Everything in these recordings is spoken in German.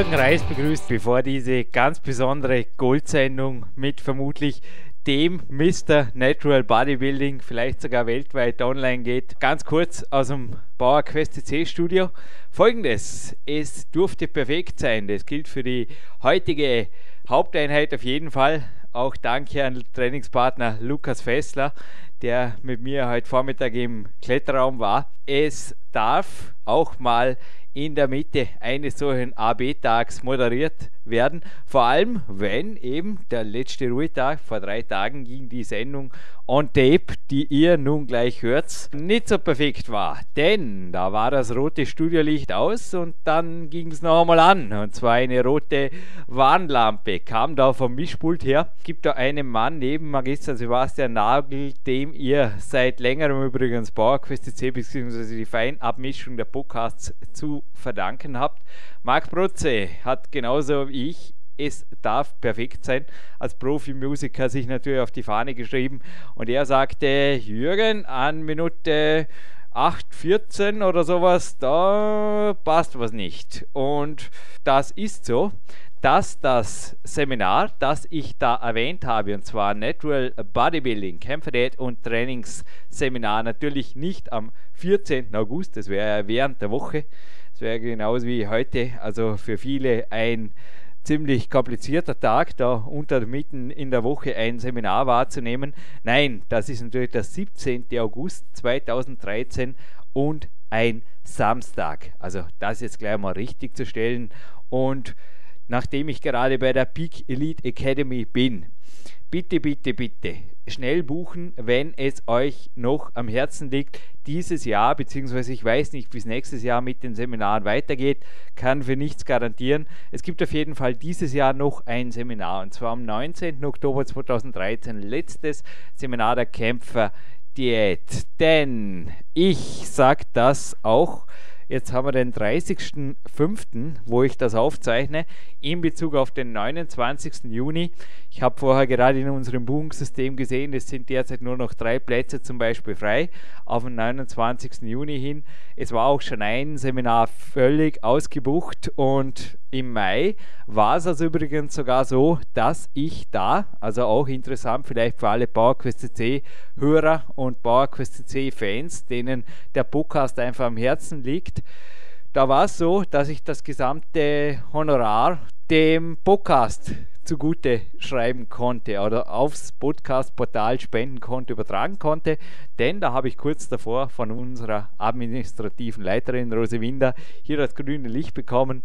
Jürgen Reis begrüßt, bevor diese ganz besondere Goldsendung mit vermutlich dem Mr. Natural Bodybuilding vielleicht sogar weltweit online geht. Ganz kurz aus dem Bauer Quest C Studio. Folgendes, es durfte perfekt sein. Das gilt für die heutige Haupteinheit auf jeden Fall. Auch danke an Trainingspartner Lukas Fessler, der mit mir heute Vormittag im Kletterraum war. Es darf auch mal in der Mitte eines solchen AB-Tags moderiert werden. Vor allem, wenn eben der letzte Ruhetag vor drei Tagen ging die Sendung on Tape, die ihr nun gleich hört, nicht so perfekt war. Denn da war das rote Studiolicht aus und dann ging es noch einmal an. Und zwar eine rote Warnlampe kam da vom Mischpult her. Gibt da einen Mann neben Magister Sebastian Nagel, dem ihr seit längerem übrigens PowerQuest C bzw. die Feinabmischung der Podcasts zu verdanken habt. Marc Protze hat genauso wie ich es darf perfekt sein. Als Profimusiker sich natürlich auf die Fahne geschrieben und er sagte, Jürgen, an Minute 8,14 oder sowas, da passt was nicht. Und das ist so, dass das Seminar, das ich da erwähnt habe, und zwar Natural Bodybuilding, Kämpferdiät und Trainingsseminar, natürlich nicht am 14. August, das wäre während der Woche, das wäre genauso wie heute, also für viele ein ziemlich komplizierter Tag, da unter mitten in der Woche ein Seminar wahrzunehmen. Nein, das ist natürlich der 17. August 2013 und ein Samstag. Also das jetzt gleich mal richtig zu stellen. Und nachdem ich gerade bei der Peak Elite Academy bin, bitte, bitte, bitte schnell buchen, wenn es euch noch am Herzen liegt. Dieses Jahr, beziehungsweise ich weiß nicht, wie es nächstes Jahr mit den Seminaren weitergeht, kann für nichts garantieren. Es gibt auf jeden Fall dieses Jahr noch ein Seminar und zwar am 19. Oktober 2013, letztes Seminar der Kämpfer Diät. Denn ich sage das auch Jetzt haben wir den 30.05., wo ich das aufzeichne, in Bezug auf den 29. Juni. Ich habe vorher gerade in unserem Buchungssystem gesehen, es sind derzeit nur noch drei Plätze zum Beispiel frei auf den 29. Juni hin. Es war auch schon ein Seminar völlig ausgebucht und im Mai war es also übrigens sogar so, dass ich da, also auch interessant vielleicht für alle PowerQuest C Hörer und PowerQuest C Fans, denen der Podcast einfach am Herzen liegt, da war es so, dass ich das gesamte Honorar dem Podcast zugute schreiben konnte oder aufs Podcast-Portal spenden konnte, übertragen konnte. Denn da habe ich kurz davor von unserer administrativen Leiterin Rose Winder hier das grüne Licht bekommen.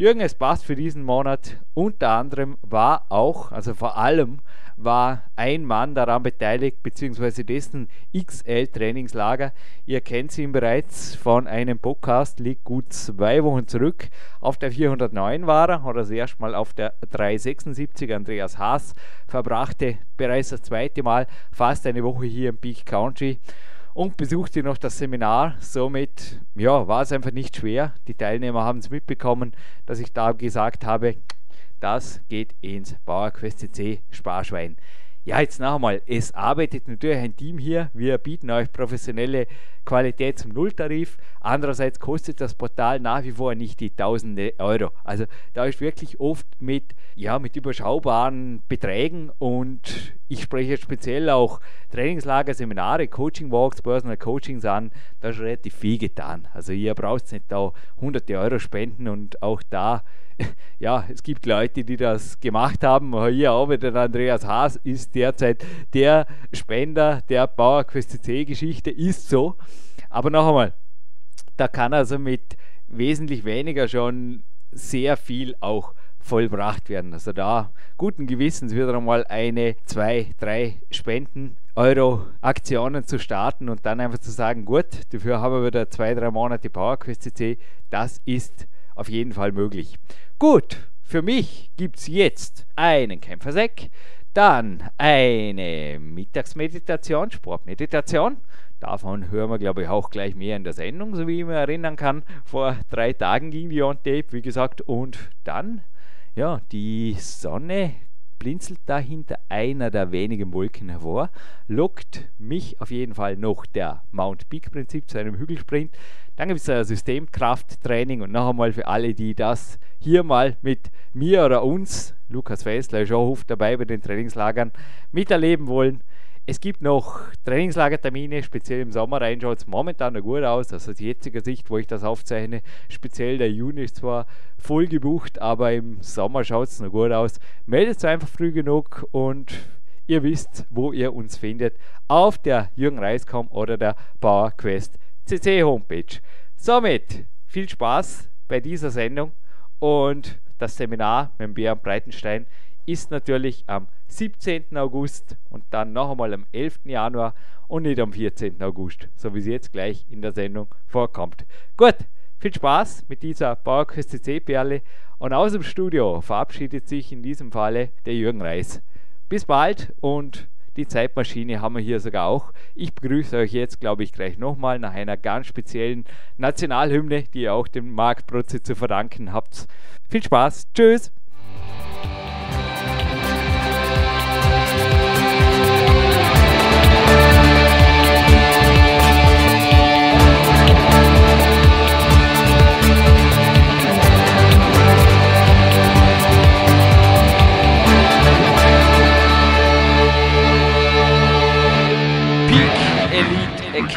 Jürgen, es passt für diesen Monat. Unter anderem war auch, also vor allem war ein Mann daran beteiligt, beziehungsweise dessen XL-Trainingslager. Ihr kennt ihn bereits von einem Podcast, liegt gut zwei Wochen zurück. Auf der 409 war er, oder das erste Mal auf der 376. Andreas Haas verbrachte bereits das zweite Mal fast eine Woche hier im Peak Country und besuchte noch das Seminar. Somit ja, war es einfach nicht schwer. Die Teilnehmer haben es mitbekommen, dass ich da gesagt habe, das geht ins Bauerquest C Sparschwein. Ja, jetzt noch einmal, es arbeitet natürlich ein Team hier. Wir bieten euch professionelle Qualität zum Nulltarif. Andererseits kostet das Portal nach wie vor nicht die tausende Euro. Also da ist wirklich oft mit, ja, mit überschaubaren Beträgen und ich spreche speziell auch Trainingslager, Seminare, Coaching Walks, Personal Coachings an. Da ist relativ viel getan. Also ihr braucht nicht da hunderte Euro spenden und auch da ja, es gibt Leute, die das gemacht haben. Hier arbeitet Andreas Haas, ist derzeit der Spender der PowerQuest C-Geschichte, ist so. Aber noch einmal, da kann also mit wesentlich weniger schon sehr viel auch vollbracht werden. Also da guten Gewissens wieder einmal eine, zwei, drei Spenden Euro Aktionen zu starten und dann einfach zu sagen, gut, dafür haben wir wieder zwei, drei Monate PowerQuest CC. Das ist auf jeden Fall möglich. Gut, für mich gibt es jetzt einen Kämpfersack, dann eine Mittagsmeditation, Sportmeditation. Davon hören wir, glaube ich, auch gleich mehr in der Sendung, so wie ich mich erinnern kann. Vor drei Tagen ging die on tape, wie gesagt. Und dann, ja, die Sonne blinzelt da hinter einer der wenigen Wolken hervor, lockt mich auf jeden Fall noch der Mount Peak Prinzip zu einem Hügelsprint. Dann gibt es ein Systemkrafttraining und noch einmal für alle, die das hier mal mit mir oder uns, Lukas Fessler, Schauhof dabei bei den Trainingslagern miterleben wollen. Es gibt noch Trainingslagertermine, speziell im Sommer rein schaut es momentan noch gut aus. Also aus jetziger Sicht, wo ich das aufzeichne, speziell der Juni ist zwar voll gebucht, aber im Sommer schaut es noch gut aus. Meldet einfach früh genug und ihr wisst, wo ihr uns findet. Auf der Jürgen Reiskom oder der PowerQuest CC Homepage. Somit viel Spaß bei dieser Sendung und das Seminar mit Björn Breitenstein ist natürlich am 17. August und dann noch einmal am 11. Januar und nicht am 14. August, so wie es jetzt gleich in der Sendung vorkommt. Gut, viel Spaß mit dieser PowerQuest CC-Perle und aus dem Studio verabschiedet sich in diesem Falle der Jürgen Reis. Bis bald und die Zeitmaschine haben wir hier sogar auch. Ich begrüße euch jetzt, glaube ich, gleich nochmal nach einer ganz speziellen Nationalhymne, die ihr auch dem Marc zu verdanken habt. Viel Spaß, tschüss!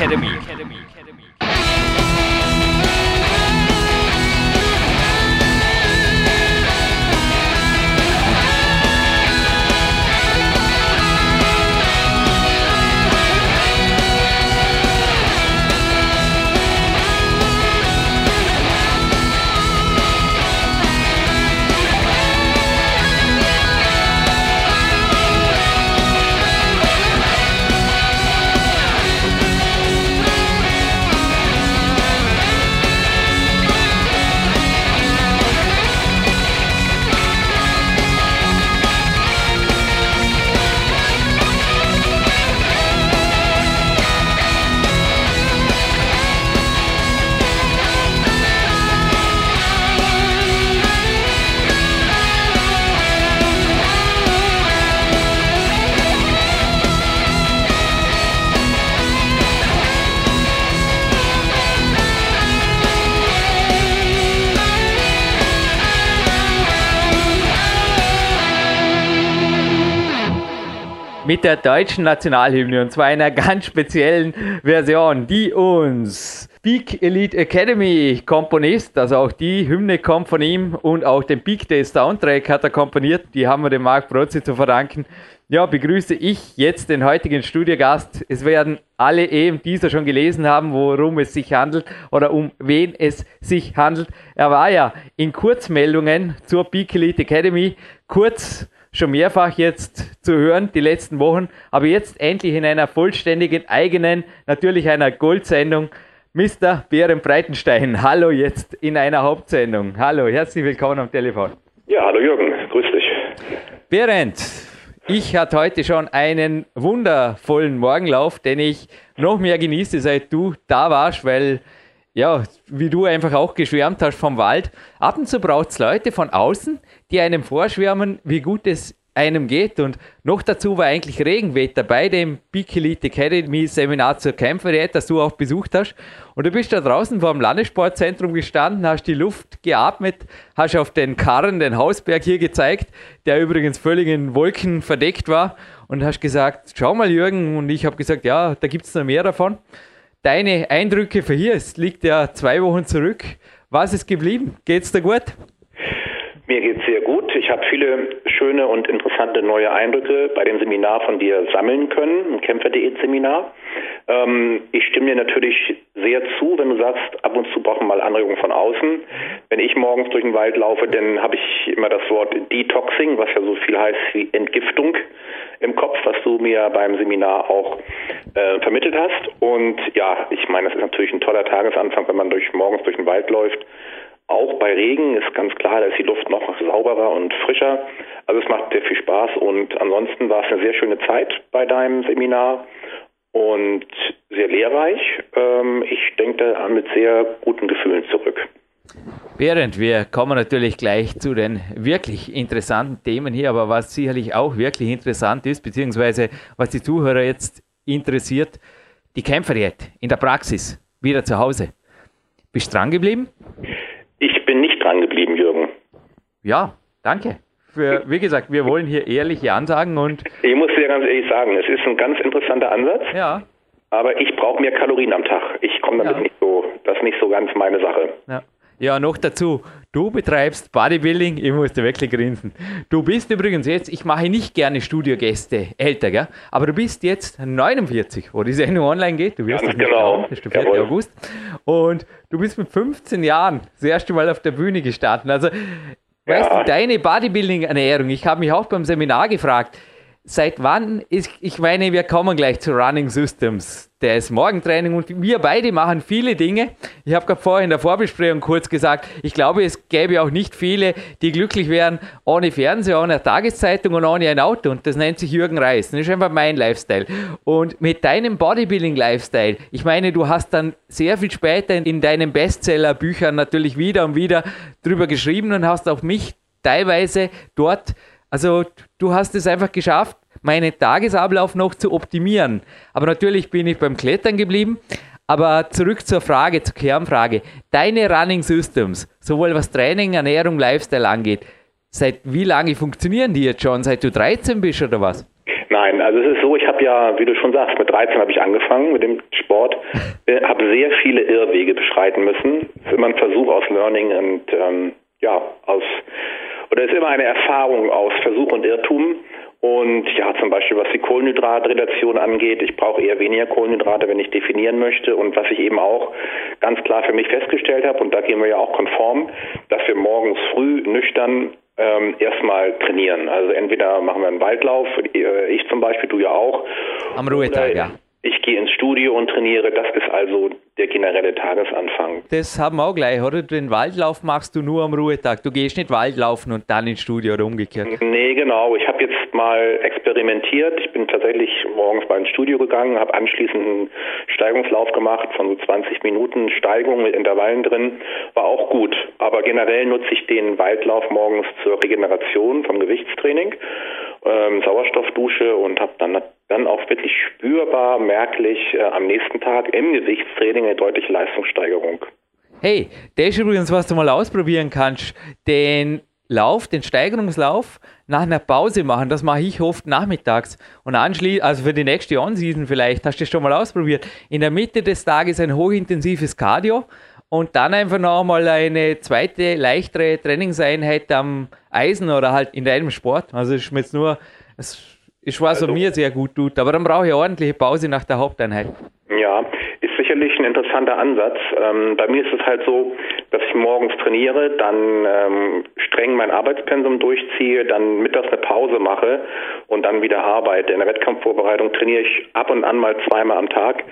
Academy. Mit der deutschen Nationalhymne und zwar einer ganz speziellen Version, die uns Peak Elite Academy Komponist, also auch die Hymne kommt von ihm und auch den Peak Day Soundtrack hat er komponiert, die haben wir dem Marc Brotzi zu verdanken. Ja, begrüße ich jetzt den heutigen Studiogast. Es werden alle eben dieser schon gelesen haben, worum es sich handelt oder um wen es sich handelt. Er war ja in Kurzmeldungen zur Peak Elite Academy kurz schon mehrfach jetzt zu hören, die letzten Wochen, aber jetzt endlich in einer vollständigen, eigenen, natürlich einer Goldsendung. Mr. Bären Breitenstein, hallo jetzt in einer Hauptsendung. Hallo, herzlich willkommen am Telefon. Ja, hallo Jürgen, grüß dich. Berend, ich hatte heute schon einen wundervollen Morgenlauf, den ich noch mehr genieße, seit du da warst, weil ja, wie du einfach auch geschwärmt hast vom Wald. Ab und zu braucht es Leute von außen, die einem vorschwärmen, wie gut es einem geht. Und noch dazu war eigentlich Regenwetter bei dem Peak Elite Academy Seminar zur Kämpferät, das du auch besucht hast. Und du bist da draußen vor dem Landessportzentrum gestanden, hast die Luft geatmet, hast auf den Karren den Hausberg hier gezeigt, der übrigens völlig in Wolken verdeckt war. Und hast gesagt, schau mal Jürgen. Und ich habe gesagt, ja, da gibt es noch mehr davon. Deine Eindrücke für hier, es liegt ja zwei Wochen zurück. Was ist geblieben? Geht's dir gut? Mir geht's sehr gut. Ich habe viele schöne und interessante neue Eindrücke bei dem Seminar von dir sammeln können, ein Kämpfer.de-Seminar. Ähm, ich stimme dir natürlich sehr zu, wenn du sagst, ab und zu brauchen wir mal Anregungen von außen. Wenn ich morgens morgens durch den Wald laufe, dann habe ich immer das Wort Detoxing, was ja so viel heißt wie Entgiftung im Kopf, was du mir beim Seminar auch äh, vermittelt hast. Und ja, ich meine, das ist natürlich ein toller Tagesanfang, wenn man durch morgens durch den Wald läuft. Auch bei Regen ist ganz klar, da ist die Luft noch sauberer und frischer. Also es macht sehr viel Spaß und ansonsten war es eine sehr schöne Zeit bei deinem Seminar und sehr lehrreich. Ähm, ich denke da mit sehr guten Gefühlen zurück. Während wir kommen natürlich gleich zu den wirklich interessanten Themen hier, aber was sicherlich auch wirklich interessant ist, beziehungsweise was die Zuhörer jetzt interessiert, die Kämpferdiät in der Praxis, wieder zu Hause. Bist dran geblieben? Dran geblieben, Jürgen. Ja, danke. Für, wie gesagt, wir wollen hier ehrliche Ansagen und. Ich muss dir ganz ehrlich sagen, es ist ein ganz interessanter Ansatz. Ja. Aber ich brauche mehr Kalorien am Tag. Ich komme damit Ja. nicht so, das ist nicht so ganz meine Sache. Ja. Ja, noch dazu, du betreibst Bodybuilding, ich musste wirklich grinsen. Du bist übrigens jetzt, ich mache nicht gerne Studiogäste älter, gell? aber du bist jetzt 49, wo die Sendung online geht, du wirst Ganz das nicht genau. glauben, das ist der 4. Jawohl. August. Und du bist mit 15 Jahren das erste Mal auf der Bühne gestartet. Also, weißt Ja. du, deine Bodybuilding-Ernährung, ich habe mich auch beim Seminar gefragt, seit wann ist, ich meine, wir kommen gleich zu Running Systems. Der ist Morgentraining und wir beide machen viele Dinge. Ich habe gerade vorhin in der Vorbesprechung kurz gesagt, ich glaube, es gäbe auch nicht viele, die glücklich wären ohne Fernseher, ohne Tageszeitung und ohne ein Auto. Und das nennt sich Jürgen Reis. Das ist einfach mein Lifestyle. Und mit deinem Bodybuilding-Lifestyle, ich meine, du hast dann sehr viel später in deinen Bestseller-Büchern natürlich wieder und wieder drüber geschrieben und hast auch mich teilweise dort also du hast es einfach geschafft, meinen Tagesablauf noch zu optimieren. Aber natürlich bin ich beim Klettern geblieben. Aber zurück zur Frage, zur Kernfrage. Deine Running Systems, sowohl was Training, Ernährung, Lifestyle angeht, seit wie lange funktionieren die jetzt schon? Seit du 13 bist oder was? Nein, also es ist so, ich habe ja, wie du schon sagst, mit 13 habe ich angefangen mit dem Sport, äh, habe sehr viele Irrwege beschreiten müssen. Es ist immer ein Versuch aus Learning und ähm, ja, aus oder es ist immer eine Erfahrung aus Versuch und Irrtum. Und ja, zum Beispiel was die Kohlenhydratrelation angeht, ich brauche eher weniger Kohlenhydrate, wenn ich definieren möchte. Und was ich eben auch ganz klar für mich festgestellt habe, und da gehen wir ja auch konform, dass wir morgens früh nüchtern ähm, erstmal trainieren. Also entweder machen wir einen Waldlauf, äh, ich zum Beispiel, du ja auch. Am Ruhetag, ja. Ich gehe ins Studio und trainiere. Das ist also der generelle Tagesanfang. Das haben wir auch gleich, oder? Den Waldlauf machst du nur am Ruhetag. Du gehst nicht Waldlaufen und dann ins Studio oder umgekehrt. Nee, genau. Ich habe jetzt mal experimentiert. Ich bin tatsächlich morgens mal ins Studio gegangen, habe anschließend einen Steigungslauf gemacht von so 20 Minuten Steigung mit Intervallen drin. War auch gut. Aber generell nutze ich den Waldlauf morgens zur Regeneration vom Gewichtstraining, ähm, Sauerstoffdusche und habe dann dann auch wirklich spürbar, merklich äh, am nächsten Tag im Gewichtstraining eine deutliche Leistungssteigerung. Hey, das ist übrigens, was du mal ausprobieren kannst. Den Lauf, den Steigerungslauf nach einer Pause machen. Das mache ich oft nachmittags. Und anschließend, also für die nächste On-Season vielleicht, hast du das schon mal ausprobiert. In der Mitte des Tages ein hochintensives Cardio und dann einfach noch mal eine zweite, leichtere Trainingseinheit am Eisen oder halt in deinem Sport. Also ist mir jetzt nur, es ist was, was Also- mir sehr gut tut. Aber dann brauche ich eine ordentliche Pause nach der Haupteinheit. Sicherlich ein interessanter Ansatz. Ähm, bei mir ist es halt so, dass ich morgens trainiere, dann ähm, streng mein Arbeitspensum durchziehe, dann mittags eine Pause mache und dann wieder arbeite. In der Wettkampfvorbereitung trainiere ich ab und an mal zweimal am Tag.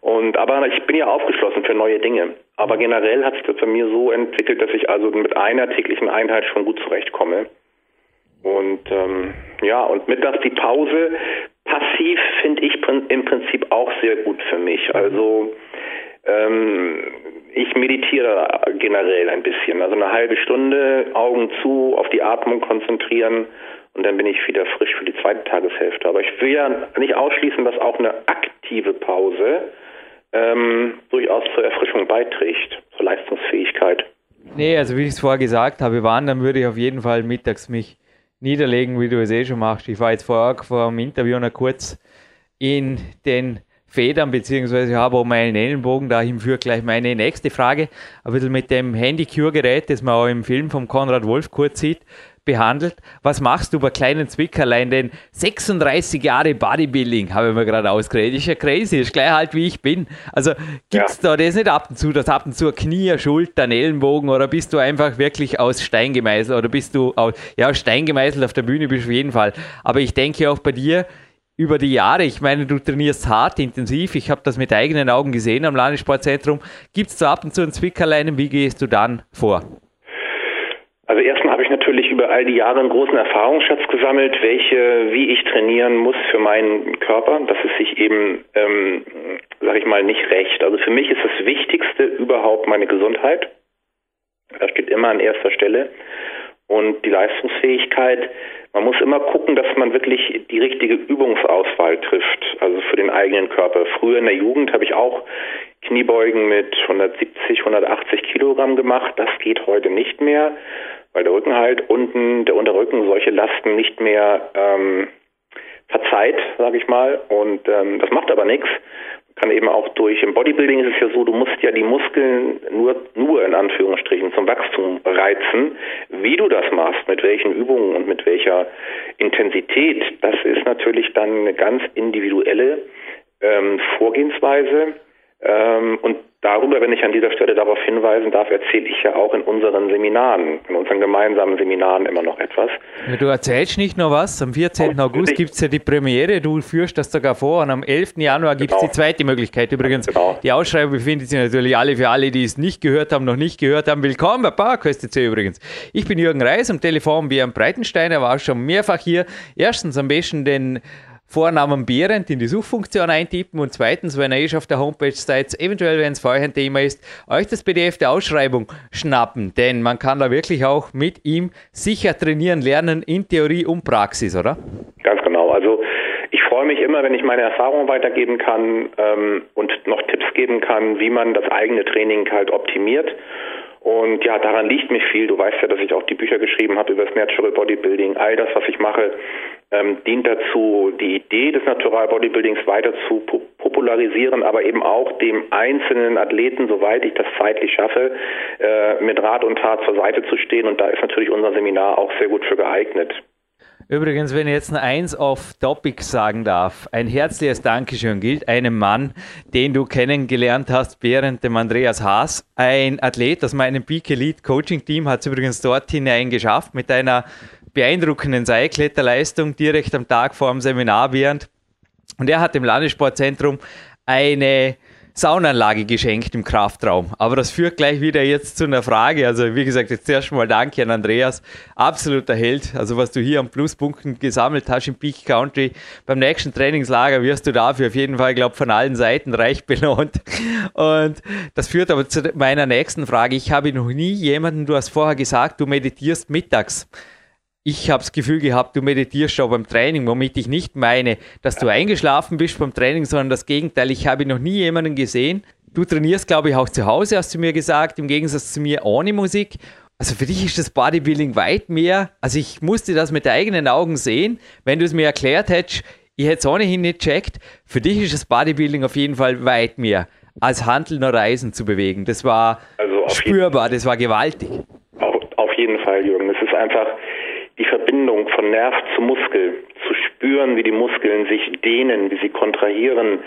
Und aber ich bin ja aufgeschlossen für neue Dinge. Aber generell hat sich das bei mir so entwickelt, dass ich also mit einer täglichen Einheit schon gut zurechtkomme. Und ähm, ja, und mittags die Pause passiv finde ich im Prinzip auch sehr gut für mich. Also ähm, ich meditiere generell ein bisschen. Also eine halbe Stunde, Augen zu, auf die Atmung konzentrieren und dann bin ich wieder frisch für die zweite Tageshälfte. Aber ich will ja nicht ausschließen, dass auch eine aktive Pause ähm, durchaus zur Erfrischung beiträgt, zur Leistungsfähigkeit. Nee, also wie ich es vorher gesagt habe, waren, dann würde ich auf jeden Fall mittags mich niederlegen, wie du es eh schon machst. Ich war jetzt vorher vor dem Interview noch kurz in den Federn, beziehungsweise habe auch meinen Ellenbogen, dahin führt gleich meine nächste Frage. Ein bisschen mit dem Handy-Cure-Gerät, das man auch im Film von Konrad Wolf kurz sieht, behandelt. Was machst du bei kleinen Zwickerlein? Denn 36 Jahre Bodybuilding habe ich mir gerade ausgeredet. Ist ja crazy, ist gleich halt wie ich bin. Also gibt es ja. da das nicht ab und zu, das ab und zu Knie, Schultern, Ellenbogen oder bist du einfach wirklich aus Stein gemeißelt oder bist du aus, ja, Stein gemeißelt auf der Bühne bist du auf jeden Fall. Aber ich denke auch bei dir, über die Jahre, ich meine, du trainierst hart, intensiv, ich habe das mit eigenen Augen gesehen am Landessportzentrum. Gibt es da ab und zu ein Zwickerlein, wie gehst du dann vor? Also erstmal ich natürlich über all die Jahre einen großen Erfahrungsschatz gesammelt, welche, wie ich trainieren muss für meinen Körper, dass es sich eben, ähm, sage ich mal, nicht recht. Also für mich ist das Wichtigste überhaupt meine Gesundheit. Das steht immer an erster Stelle. Und die Leistungsfähigkeit, man muss immer gucken, dass man wirklich die richtige Übungsauswahl trifft, also für den eigenen Körper. Früher in der Jugend habe ich auch Kniebeugen mit 170, 180 Kilogramm gemacht. Das geht heute nicht mehr weil der Rücken halt unten, der Unterrücken solche Lasten nicht mehr ähm, verzeiht, sage ich mal. Und ähm, das macht aber nichts. Kann eben auch durch, im Bodybuilding ist es ja so, du musst ja die Muskeln nur, nur in Anführungsstrichen zum Wachstum reizen. Wie du das machst, mit welchen Übungen und mit welcher Intensität, das ist natürlich dann eine ganz individuelle ähm, Vorgehensweise. Ähm, und darüber, wenn ich an dieser Stelle darauf hinweisen darf, erzähle ich ja auch in unseren Seminaren, in unseren gemeinsamen Seminaren immer noch etwas. Du erzählst nicht nur was, am 14. Oh, August gibt es ja die Premiere, du führst das sogar vor und am 11. Januar gibt es genau. die zweite Möglichkeit. Übrigens, genau. die Ausschreibung befindet sich natürlich alle für alle, die es nicht gehört haben, noch nicht gehört haben. Willkommen bei PowerQuest übrigens. Ich bin Jürgen Reis am Telefon am Breitensteiner, war schon mehrfach hier. Erstens am besten den Vornamen Behrendt in die Suchfunktion eintippen und zweitens, wenn ihr eh schon auf der Homepage seid, eventuell, wenn es euch ein Thema ist, euch das PDF der Ausschreibung schnappen, denn man kann da wirklich auch mit ihm sicher trainieren, lernen in Theorie und Praxis, oder? Ganz genau. Also ich freue mich immer, wenn ich meine Erfahrungen weitergeben kann ähm, und noch Tipps geben kann, wie man das eigene Training halt optimiert. Und ja, daran liegt mir viel. Du weißt ja, dass ich auch die Bücher geschrieben habe über das Natural Bodybuilding. All das, was ich mache, ähm, dient dazu, die Idee des Natural Bodybuildings weiter zu po popularisieren, aber eben auch dem einzelnen Athleten, soweit ich das zeitlich schaffe, äh, mit Rat und Tat zur Seite zu stehen. Und da ist natürlich unser Seminar auch sehr gut für geeignet. Übrigens, wenn ich jetzt noch eins auf Topic sagen darf, ein herzliches Dankeschön gilt einem Mann, den du kennengelernt hast während dem Andreas Haas. Ein Athlet aus meinem Peak Elite Coaching Team hat es übrigens dort hinein geschafft mit einer beeindruckenden Seilkletterleistung direkt am Tag vor dem Seminar während. Und er hat im Landessportzentrum eine Saunanlage geschenkt im Kraftraum. Aber das führt gleich wieder jetzt zu einer Frage. Also wie gesagt, jetzt zuerst mal danke an Andreas. Absoluter Held. Also was du hier an Pluspunkten gesammelt hast im Peak Country. Beim nächsten Trainingslager wirst du dafür auf jeden Fall, glaube von allen Seiten reich belohnt. Und das führt aber zu meiner nächsten Frage. Ich habe noch nie jemanden, du hast vorher gesagt, du meditierst mittags ich habe das Gefühl gehabt, du meditierst schon beim Training, womit ich nicht meine, dass du eingeschlafen bist beim Training, sondern das Gegenteil. Ich habe noch nie jemanden gesehen. Du trainierst, glaube ich, auch zu Hause, hast du mir gesagt, im Gegensatz zu mir ohne Musik. Also für dich ist das Bodybuilding weit mehr. Also ich musste das mit eigenen Augen sehen. Wenn du es mir erklärt hättest, ich hätte es ohnehin nicht checkt. Für dich ist das Bodybuilding auf jeden Fall weit mehr als Handeln oder Reisen zu bewegen. Das war also spürbar, das war gewaltig. Auf, auf jeden Fall, Jürgen. Es ist einfach, die Verbindung von Nerv zu Muskel, zu spüren, wie die Muskeln sich dehnen, wie sie kontrahieren,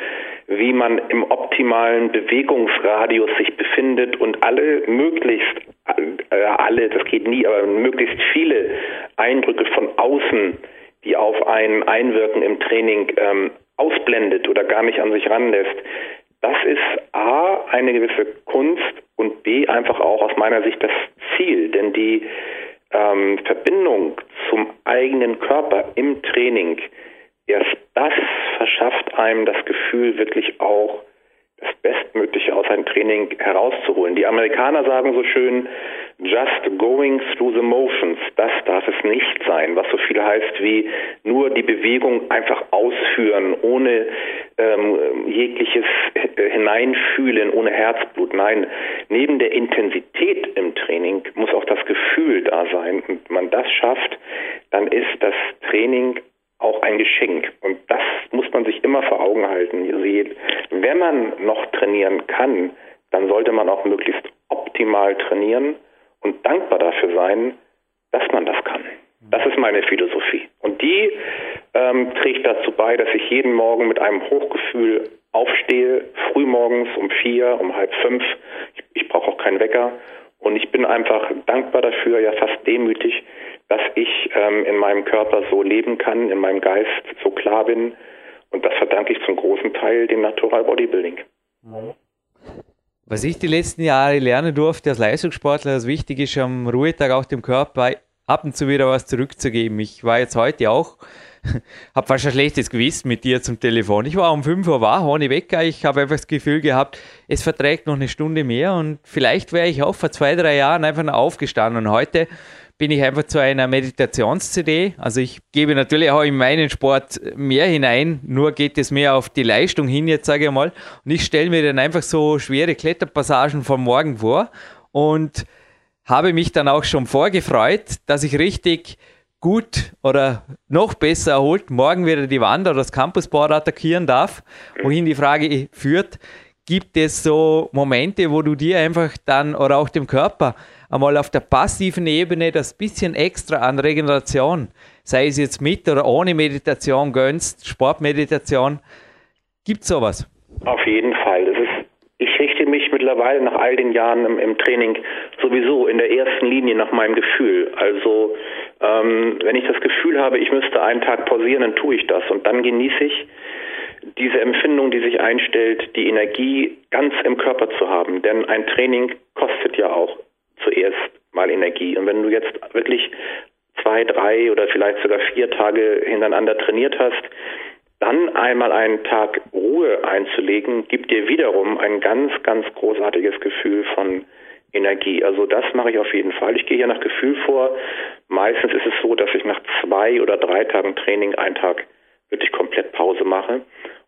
wie man im optimalen Bewegungsradius sich befindet und alle möglichst, äh, alle, das geht nie, aber möglichst viele Eindrücke von außen, die auf einen einwirken im Training, ähm, ausblendet oder gar nicht an sich ranlässt. Das ist A, eine gewisse Kunst und B, einfach auch aus meiner Sicht das Ziel, denn die ähm, Verbindung zum eigenen Körper im Training, erst das verschafft einem das Gefühl, wirklich auch das Bestmögliche aus einem Training herauszuholen. Die Amerikaner sagen so schön, just going through the motions, das darf es nicht sein, was so viel heißt wie nur die Bewegung einfach ausführen, ohne ähm, jegliches äh, Hineinfühlen, ohne Herzblut. Nein, neben der Intensität im Training muss auch das Gefühl da sein. Und wenn man das schafft, dann ist das Training auch ein Geschenk. Und man sich immer vor Augen halten. Wenn man noch trainieren kann, dann sollte man auch möglichst optimal trainieren und dankbar dafür sein, dass man das kann. Das ist meine Philosophie. Und die ähm, trägt dazu bei, dass ich jeden Morgen mit einem Hochgefühl aufstehe, frühmorgens um vier, um halb fünf. Ich, ich brauche auch keinen Wecker. Und ich bin einfach dankbar dafür, ja fast demütig, dass ich ähm, in meinem Körper so leben kann, in meinem Geist so klar bin. Und das verdanke ich zum großen Teil dem Natural Bodybuilding. Was ich die letzten Jahre lernen durfte als Leistungssportler, das wichtig ist, am Ruhetag auch dem Körper ab und zu wieder was zurückzugeben. Ich war jetzt heute auch, habe fast ein schlechtes Gewissen mit dir zum Telefon. Ich war um 5 Uhr wach, ohne Wecker. Ich habe einfach das Gefühl gehabt, es verträgt noch eine Stunde mehr und vielleicht wäre ich auch vor zwei, drei Jahren einfach noch aufgestanden und heute bin ich einfach zu einer Meditations-CD. Also ich gebe natürlich auch in meinen Sport mehr hinein, nur geht es mehr auf die Leistung hin, jetzt sage ich mal. Und ich stelle mir dann einfach so schwere Kletterpassagen vom Morgen vor und habe mich dann auch schon vorgefreut, dass ich richtig gut oder noch besser erholt morgen wieder die Wand oder das Campusboard attackieren darf, wohin die Frage führt, gibt es so Momente, wo du dir einfach dann oder auch dem Körper einmal auf der passiven Ebene das bisschen extra an Regeneration, sei es jetzt mit oder ohne Meditation gönnst, Sportmeditation, gibt es sowas? Auf jeden Fall. Ist ich richte mich mittlerweile nach all den Jahren im, im, Training sowieso in der ersten Linie nach meinem Gefühl. Also ähm, wenn ich das Gefühl habe, ich müsste einen Tag pausieren, dann tue ich das und dann genieße ich diese Empfindung, die sich einstellt, die Energie ganz im Körper zu haben. Denn ein Training kostet ja auch zuerst mal Energie. Und wenn du jetzt wirklich zwei, drei oder vielleicht sogar vier Tage hintereinander trainiert hast, dann einmal einen Tag Ruhe einzulegen, gibt dir wiederum ein ganz, ganz großartiges Gefühl von Energie. Also das mache ich auf jeden Fall. Ich gehe hier nach Gefühl vor. Meistens ist es so, dass ich nach zwei oder drei Tagen Training einen Tag wirklich komplett Pause mache.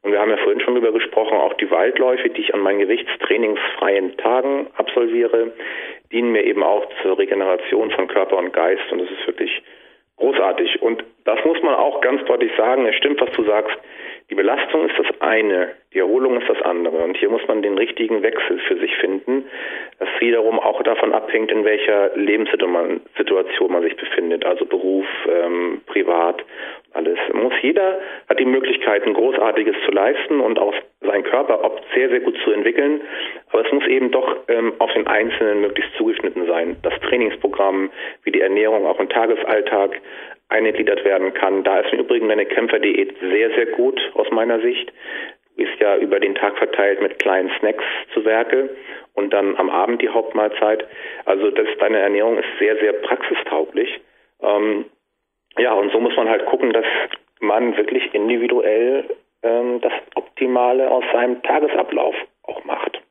Und wir haben ja vorhin schon darüber gesprochen, auch die Waldläufe, die ich an meinen gewichtstrainingsfreien Tagen absolviere, dienen mir eben auch zur Regeneration von Körper und Geist. Und das ist wirklich großartig. Und das muss man auch ganz deutlich sagen. Es stimmt, was du sagst. Die Belastung ist das eine, die Erholung ist das andere. Und hier muss man den richtigen Wechsel für sich finden, das wiederum auch davon abhängt, in welcher Lebenssituation man sich befindet, also Beruf, ähm, privat, alles. Muss jeder hat die Möglichkeit, ein Großartiges zu leisten und auch seinen Körper ob sehr, sehr gut zu entwickeln. Aber es muss eben doch ähm, auf den Einzelnen möglichst zugeschnitten sein. Das Trainingsprogramm, wie die Ernährung auch im Tagesalltag eingegliedert werden kann. Da ist im Übrigen deine Kämpferdiät sehr, sehr gut aus meiner Sicht. Du bist ja über den Tag verteilt mit kleinen Snacks zu Werke und dann am Abend die Hauptmahlzeit. Also das, deine Ernährung ist sehr, sehr praxistauglich. Ähm, ja, und so muss man halt gucken, dass man wirklich individuell ähm, das Optimale aus seinem Tagesablauf auch macht.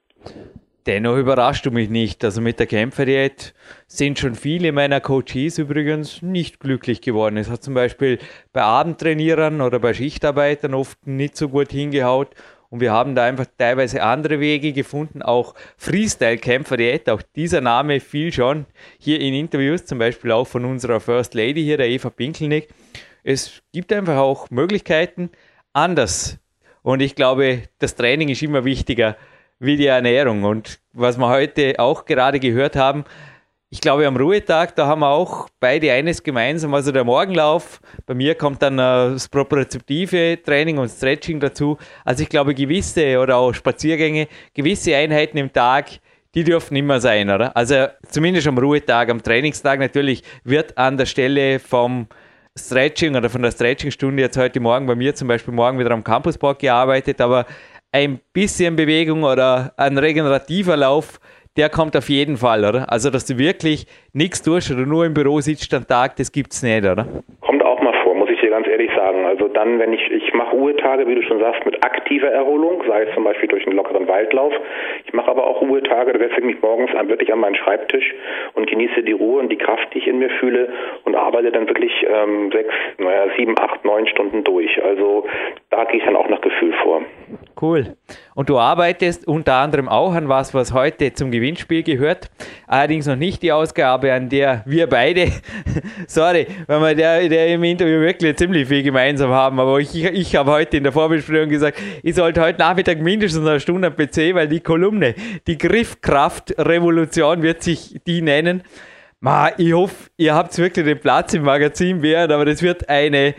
Dennoch überrascht du mich nicht. Also mit der Kämpferdiät sind schon viele meiner Coaches übrigens nicht glücklich geworden. Es hat zum Beispiel bei Abendtrainierern oder bei Schichtarbeitern oft nicht so gut hingehaut. Und wir haben da einfach teilweise andere Wege gefunden, auch Freestyle-Kämpferdiät, auch dieser Name fiel schon hier in Interviews, zum Beispiel auch von unserer First Lady hier, der Eva Pinkelnick. Es gibt einfach auch Möglichkeiten anders. Und ich glaube, das Training ist immer wichtiger wie die Ernährung. Und was wir heute auch gerade gehört haben, ich glaube, am Ruhetag, da haben wir auch beide eines gemeinsam, also der Morgenlauf. Bei mir kommt dann äh, das propriozeptive Training und Stretching dazu. Also ich glaube, gewisse oder auch Spaziergänge, gewisse Einheiten im Tag, die dürfen immer sein, oder? Also zumindest am Ruhetag, am Trainingstag natürlich wird an der Stelle vom Stretching oder von der Stretchingstunde jetzt heute Morgen bei mir zum Beispiel morgen wieder am Campuspark gearbeitet, aber ein bisschen Bewegung oder ein regenerativer Lauf, der kommt auf jeden Fall, oder? Also, dass du wirklich nichts tust oder nur im Büro sitzt am Tag, das gibt es nicht, oder? Kommt auch mal vor, muss ich dir ganz ehrlich sagen. Also dann, wenn ich, ich mache Ruhetage, wie du schon sagst, mit aktiver Erholung, sei es zum Beispiel durch einen lockeren Waldlauf. Ich mache aber auch Ruhetage, da setze ich mich morgens wirklich an meinen Schreibtisch und genieße die Ruhe und die Kraft, die ich in mir fühle und arbeite dann wirklich ähm, sechs, naja, sieben, acht, neun Stunden durch. Also da gehe ich dann auch nach Gefühl vor. Cool. Und du arbeitest unter anderem auch an was, was heute zum Gewinnspiel gehört. Allerdings noch nicht die Ausgabe, an der wir beide, sorry, weil wir der, der im Interview wirklich ziemlich viel gemeinsam haben, aber ich, ich habe heute in der Vorbesprechung gesagt, ich sollte heute Nachmittag mindestens eine Stunde am PC, weil die Kolumne, die Griffkraft-Revolution wird sich die nennen. Ma, ich hoffe, ihr habt wirklich den Platz im Magazin, Bernd, aber das wird eine,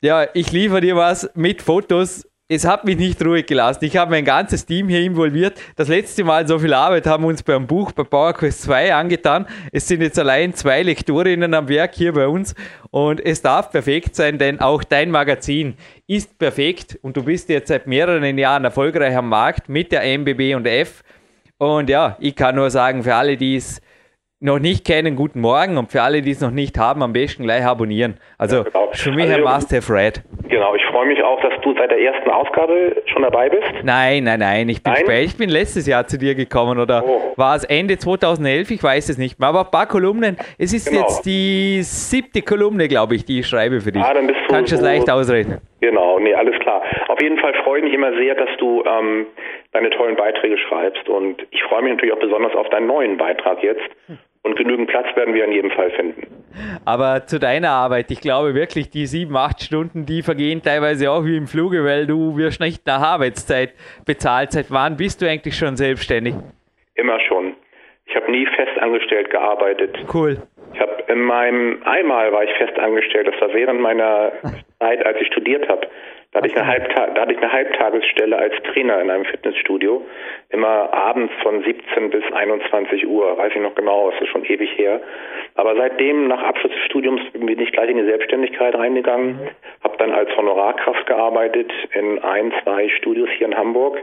ja, ich liefere dir was mit Fotos es hat mich nicht ruhig gelassen. Ich habe mein ganzes Team hier involviert. Das letzte Mal so viel Arbeit haben wir uns beim Buch bei PowerQuest 2 angetan. Es sind jetzt allein zwei Lektorinnen am Werk hier bei uns und es darf perfekt sein, denn auch dein Magazin ist perfekt und du bist jetzt seit mehreren Jahren erfolgreich am Markt mit der MBB und F. Und ja, ich kann nur sagen, für alle, die es noch nicht kennen, guten Morgen und für alle, die es noch nicht haben, am besten gleich abonnieren. Also ja, genau. für mich also, ein Must-Have-Read. Genau, ich freue mich auch, dass du seit der ersten Ausgabe schon dabei bist. Nein, nein, nein, ich bin nein? spät. Ich bin letztes Jahr zu dir gekommen oder oh. war es Ende 2011? Ich weiß es nicht mehr, aber ein paar Kolumnen. Es ist genau. jetzt die siebte Kolumne, glaube ich, die ich schreibe für dich. Ah, dann bist du Kannst du es leicht ausrechnen. Genau, nee, alles klar. Auf jeden Fall freue ich mich immer sehr, dass du ähm, deine tollen Beiträge schreibst und ich freue mich natürlich auch besonders auf deinen neuen Beitrag jetzt. Hm und genügend Platz werden wir in jedem Fall finden. Aber zu deiner Arbeit, ich glaube wirklich, die sieben, acht Stunden, die vergehen teilweise auch wie im Fluge, weil du wirst nicht nach Arbeitszeit bezahlt. Seit wann bist du eigentlich schon selbstständig? Immer schon. Ich habe nie festangestellt gearbeitet. Cool. Ich habe in meinem, einmal war ich festangestellt, das war während meiner Zeit, als ich studiert habe. Da hatte, ich eine Halbta da hatte ich eine Halbtagesstelle als Trainer in einem Fitnessstudio. Immer abends von 17 bis 21 Uhr, weiß ich noch genau, das ist schon ewig her. Aber seitdem, nach Abschluss des Studiums, bin ich gleich in die Selbstständigkeit reingegangen, mhm. habe dann als Honorarkraft gearbeitet in ein, zwei Studios hier in Hamburg.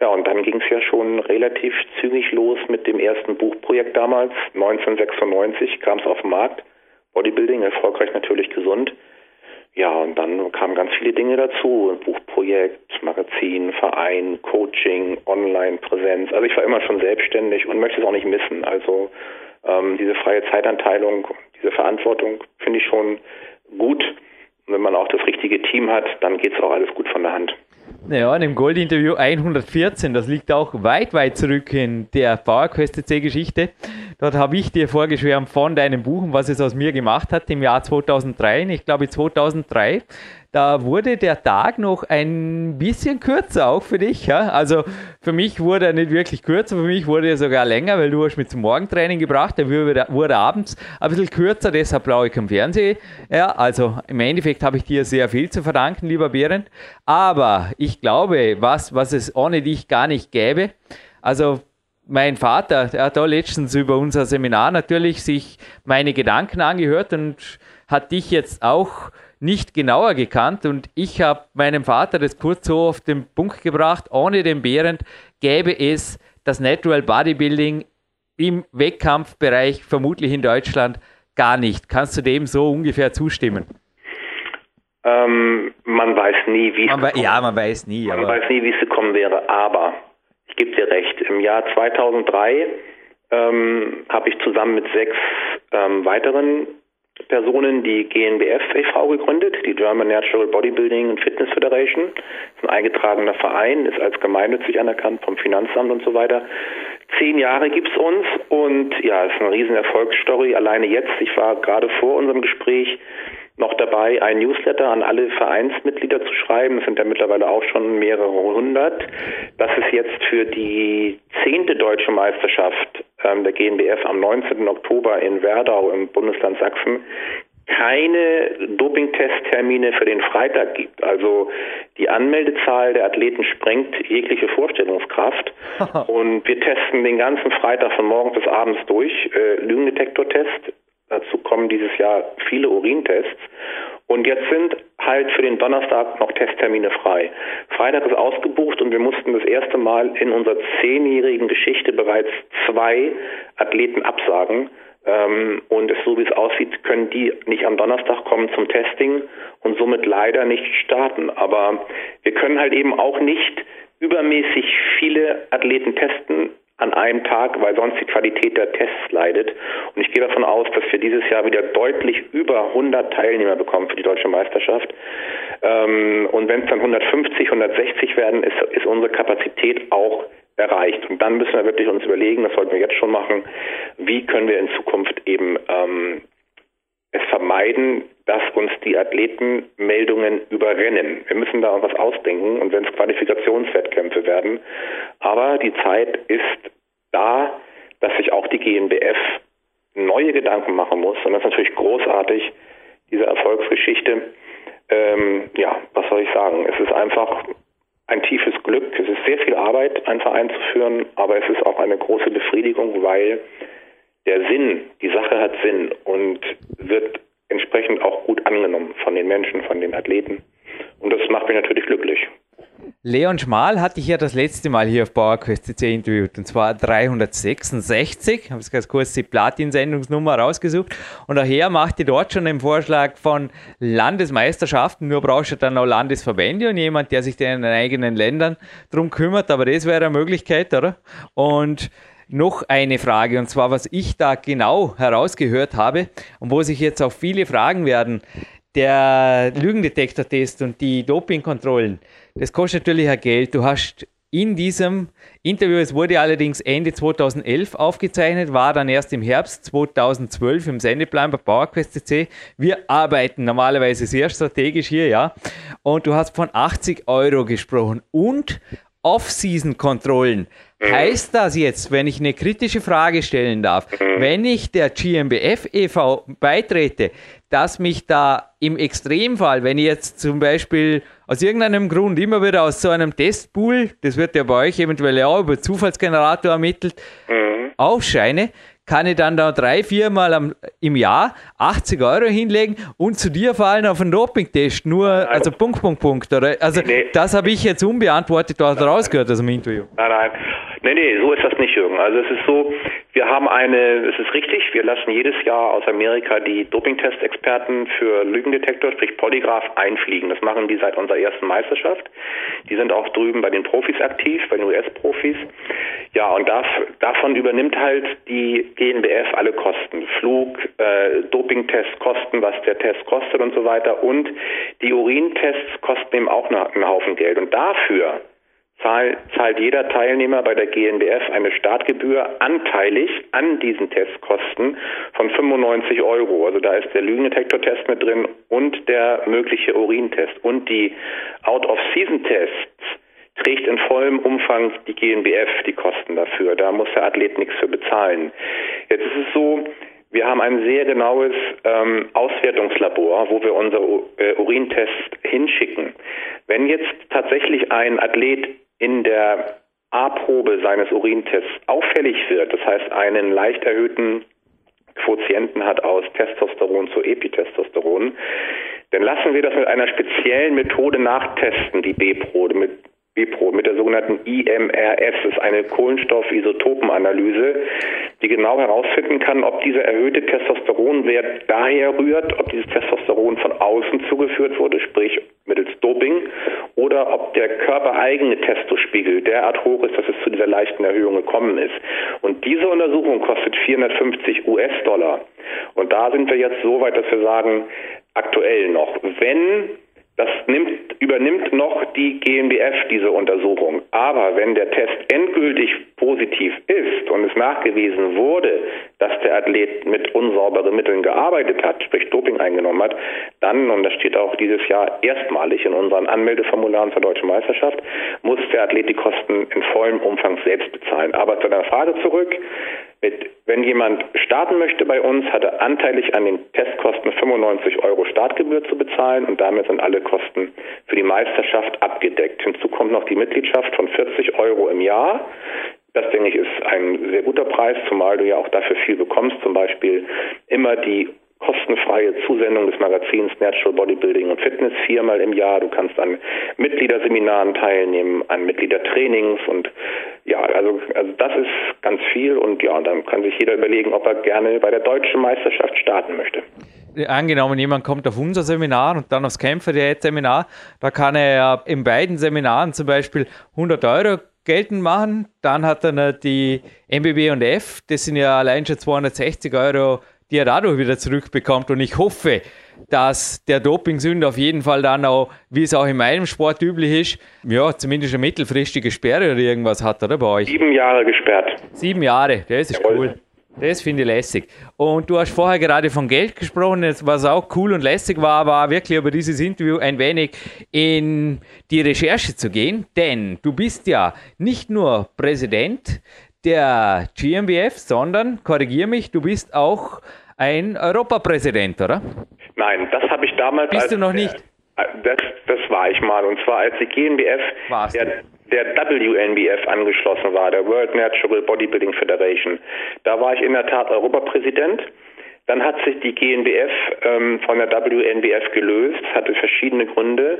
Ja, und dann ging es ja schon relativ zügig los mit dem ersten Buchprojekt damals. 1996 kam es auf den Markt. Bodybuilding, erfolgreich natürlich gesund. Ja, und dann kamen ganz viele Dinge dazu. Buchprojekt, Magazin, Verein, Coaching, Online-Präsenz. Also ich war immer schon selbstständig und möchte es auch nicht missen. Also ähm, diese freie Zeitanteilung, diese Verantwortung finde ich schon gut. Und wenn man auch das richtige Team hat, dann geht es auch alles gut von der Hand. Naja, in dem Gold-Interview 114, das liegt auch weit, weit zurück in der PowerQuest C-Geschichte. Dort habe ich dir vorgeschwärmt von deinem Buch und was es aus mir gemacht hat im Jahr 2003. Ich glaube 2003 da wurde der Tag noch ein bisschen kürzer, auch für dich. Ja? Also für mich wurde er nicht wirklich kürzer, für mich wurde er sogar länger, weil du hast mich zum Morgentraining gebracht, der wurde, wurde abends ein bisschen kürzer, deshalb blaue ich am Fernsehen. Ja, also im Endeffekt habe ich dir sehr viel zu verdanken, lieber Behrend. Aber ich glaube, was, was es ohne dich gar nicht gäbe, also mein Vater, der hat da letztens über unser Seminar natürlich sich meine Gedanken angehört und hat dich jetzt auch nicht genauer gekannt und ich habe meinem Vater das kurz so auf den Punkt gebracht, ohne den Behrend gäbe es das Natural Bodybuilding im Wettkampfbereich vermutlich in Deutschland gar nicht. Kannst du dem so ungefähr zustimmen? Ähm, man weiß nie, wie es Ja, man weiß nie. Man weiß nie, wie es gekommen wäre, aber ich gebe dir recht. Im Jahr 2003 ähm, habe ich zusammen mit sechs ähm, weiteren Personen die GNBF e.V. gegründet, die German Natural Bodybuilding and Fitness Federation. Ist ein eingetragener Verein, ist als gemeinnützig anerkannt vom Finanzamt und so weiter. Zehn Jahre gibt's uns und ja, es ist eine riesen Erfolgsstory. Alleine jetzt, ich war gerade vor unserem Gespräch noch dabei, ein Newsletter an alle Vereinsmitglieder zu schreiben. Es sind ja mittlerweile auch schon mehrere hundert. Das ist jetzt für die zehnte deutsche Meisterschaft der GNBF am 19. Oktober in Werdau im Bundesland Sachsen keine Dopingtesttermine für den Freitag gibt. Also die Anmeldezahl der Athleten sprengt jegliche Vorstellungskraft. und wir testen den ganzen Freitag von morgens bis abends durch. Äh, Lügendetektortest, Dazu kommen dieses Jahr viele Urintests. Und jetzt sind halt für den Donnerstag noch Testtermine frei. Freitag ist ausgebucht und wir mussten das erste Mal in unserer zehnjährigen Geschichte bereits zwei Athleten absagen. Ähm, und so wie es aussieht, können die nicht am Donnerstag kommen zum Testing und somit leider nicht starten. Aber wir können halt eben auch nicht übermäßig viele Athleten testen an einem Tag, weil sonst die Qualität der Tests leidet. Und ich gehe davon aus, dass wir dieses Jahr wieder deutlich über 100 Teilnehmer bekommen für die deutsche Meisterschaft. Ähm, und wenn es dann 150, 160 werden, ist, ist unsere Kapazität auch erreicht. Und dann müssen wir wirklich uns überlegen, das sollten wir jetzt schon machen, wie können wir in Zukunft eben ähm, es vermeiden, dass uns die Athletenmeldungen überrennen. Wir müssen da was ausdenken und wenn es Qualifikationswettkämpfe werden. Aber die Zeit ist da, dass sich auch die neu neue Gedanken machen muss. Und das ist natürlich großartig, diese Erfolgsgeschichte. Ähm, ja, was soll ich sagen? Es ist einfach ein tiefes Glück. Es ist sehr viel Arbeit, einen Verein zu führen, aber es ist auch eine große Befriedigung, weil der Sinn, die Sache hat Sinn und wird entsprechend auch gut angenommen von den Menschen, von den Athleten. Und das macht mich natürlich glücklich. Leon Schmal hatte ich ja das letzte Mal hier auf PowerQuest CC interviewt und zwar 366. Ich habe jetzt ganz kurz die Platin-Sendungsnummer rausgesucht und daher machte dort schon den Vorschlag von Landesmeisterschaften. Nur brauchst du dann auch Landesverbände und jemand, der sich in den eigenen Ländern drum kümmert. Aber das wäre eine Möglichkeit, oder? Und noch eine Frage und zwar, was ich da genau herausgehört habe und wo sich jetzt auch viele fragen werden. Der Lügendetektor-Test und die Dopingkontrollen, das kostet natürlich auch Geld. Du hast in diesem Interview, es wurde allerdings Ende 2011 aufgezeichnet, war dann erst im Herbst 2012 im Sendeplan bei PowerQuest. Wir arbeiten normalerweise sehr strategisch hier, ja. Und du hast von 80 Euro gesprochen und Off-Season-Kontrollen. Mhm. Heißt das jetzt, wenn ich eine kritische Frage stellen darf, mhm. wenn ich der GmbF e.V. beitrete, dass mich da im Extremfall, wenn ich jetzt zum Beispiel aus irgendeinem Grund immer wieder aus so einem Testpool, das wird ja bei euch eventuell auch über Zufallsgenerator ermittelt, mhm. aufscheine, kann ich dann da drei, viermal am, im Jahr 80 Euro hinlegen und zu dir fallen auf einen Doping-Test. Nur, also Punkt, Punkt, Punkt. Oder? Also nee. das habe ich jetzt unbeantwortet da rausgehört aus dem Interview. Nein, nein. Nee, nee, so ist das nicht, Jürgen. Also es ist so, wir haben eine, es ist richtig, wir lassen jedes Jahr aus Amerika die Dopingtest-Experten für Lügendetektor, sprich Polygraph, einfliegen. Das machen die seit unserer ersten Meisterschaft. Die sind auch drüben bei den Profis aktiv, bei den US-Profis. Ja, und das, davon übernimmt halt die GNBF alle Kosten. Flug, äh, Dopingtest kosten, was der Test kostet und so weiter. Und die Urintests kosten eben auch einen Haufen Geld. Und dafür zahlt jeder Teilnehmer bei der GNBF eine Startgebühr anteilig an diesen Testkosten von 95 Euro. Also da ist der Lügendetektor-Test mit drin und der mögliche Urintest. Und die Out-of-Season-Tests trägt in vollem Umfang die GNBF die Kosten dafür. Da muss der Athlet nichts für bezahlen. Jetzt ist es so, wir haben ein sehr genaues ähm, Auswertungslabor, wo wir unser äh, Urintest hinschicken. Wenn jetzt tatsächlich ein Athlet in der A-Probe seines Urintests auffällig wird, das heißt einen leicht erhöhten Quotienten hat aus Testosteron zu Epitestosteron, dann lassen wir das mit einer speziellen Methode nachtesten, die B-Probe, mit BPRO mit der sogenannten IMRS. Das ist eine Kohlenstoffisotopenanalyse, die genau herausfinden kann, ob dieser erhöhte Testosteronwert daher rührt, ob dieses Testosteron von außen zugeführt wurde, sprich mittels Doping, oder ob der körpereigene Testospiegel derart hoch ist, dass es zu dieser leichten Erhöhung gekommen ist. Und diese Untersuchung kostet 450 US-Dollar. Und da sind wir jetzt so weit, dass wir sagen, aktuell noch, wenn das nimmt, übernimmt noch die GmbF diese Untersuchung. Aber wenn der Test endgültig positiv ist und es nachgewiesen wurde, dass der Athlet mit unsauberen Mitteln gearbeitet hat, sprich Doping eingenommen hat, dann, und das steht auch dieses Jahr erstmalig in unseren Anmeldeformularen zur Deutschen Meisterschaft, muss der Athlet die Kosten in vollem Umfang selbst bezahlen. Aber zu deiner Frage zurück, mit, wenn jemand starten möchte bei uns, hat er anteilig an den Testkosten 95 Euro Startgebühr zu bezahlen und damit sind alle Kosten für die Meisterschaft abgedeckt. Hinzu kommt noch die Mitgliedschaft von 40 Euro im Jahr. Das, denke ich, ist ein sehr guter Preis, zumal du ja auch dafür viel bekommst. Zum Beispiel immer die kostenfreie Zusendung des Magazins Natural Bodybuilding und Fitness viermal im Jahr. Du kannst an Mitgliederseminaren teilnehmen, an Mitgliedertrainings und ja, also, also das ist ganz viel und ja, dann kann sich jeder überlegen, ob er gerne bei der deutschen Meisterschaft starten möchte. Angenommen, jemand kommt auf unser Seminar und dann aufs Kämpfer.de-Seminar, da kann er in beiden Seminaren zum Beispiel 100 Euro geltend machen. Dann hat er die MBB und F, das sind ja allein schon 260 Euro die er dadurch wieder zurückbekommt. Und ich hoffe, dass der Dopingsünder auf jeden Fall dann auch, wie es auch in meinem Sport üblich ist, ja, zumindest eine mittelfristige Sperre oder irgendwas hat, oder bei euch? Sieben Jahre gesperrt. Sieben Jahre, das ist Jawohl. cool. Das finde ich lässig. Und du hast vorher gerade von Geld gesprochen, was auch cool und lässig war, war wirklich über dieses Interview ein wenig in die Recherche zu gehen, denn du bist ja nicht nur Präsident der GmbF, sondern, korrigier mich, du bist auch ein Europapräsident, oder? Nein, das habe ich damals. Bist du noch nicht? Äh, das, das war ich mal. Und zwar als die Warst der, der WNBF angeschlossen war, der World Natural Bodybuilding Federation. Da war ich in der Tat Europapräsident. Dann hat sich die GNBF ähm, von der WNBF gelöst, hatte verschiedene Gründe.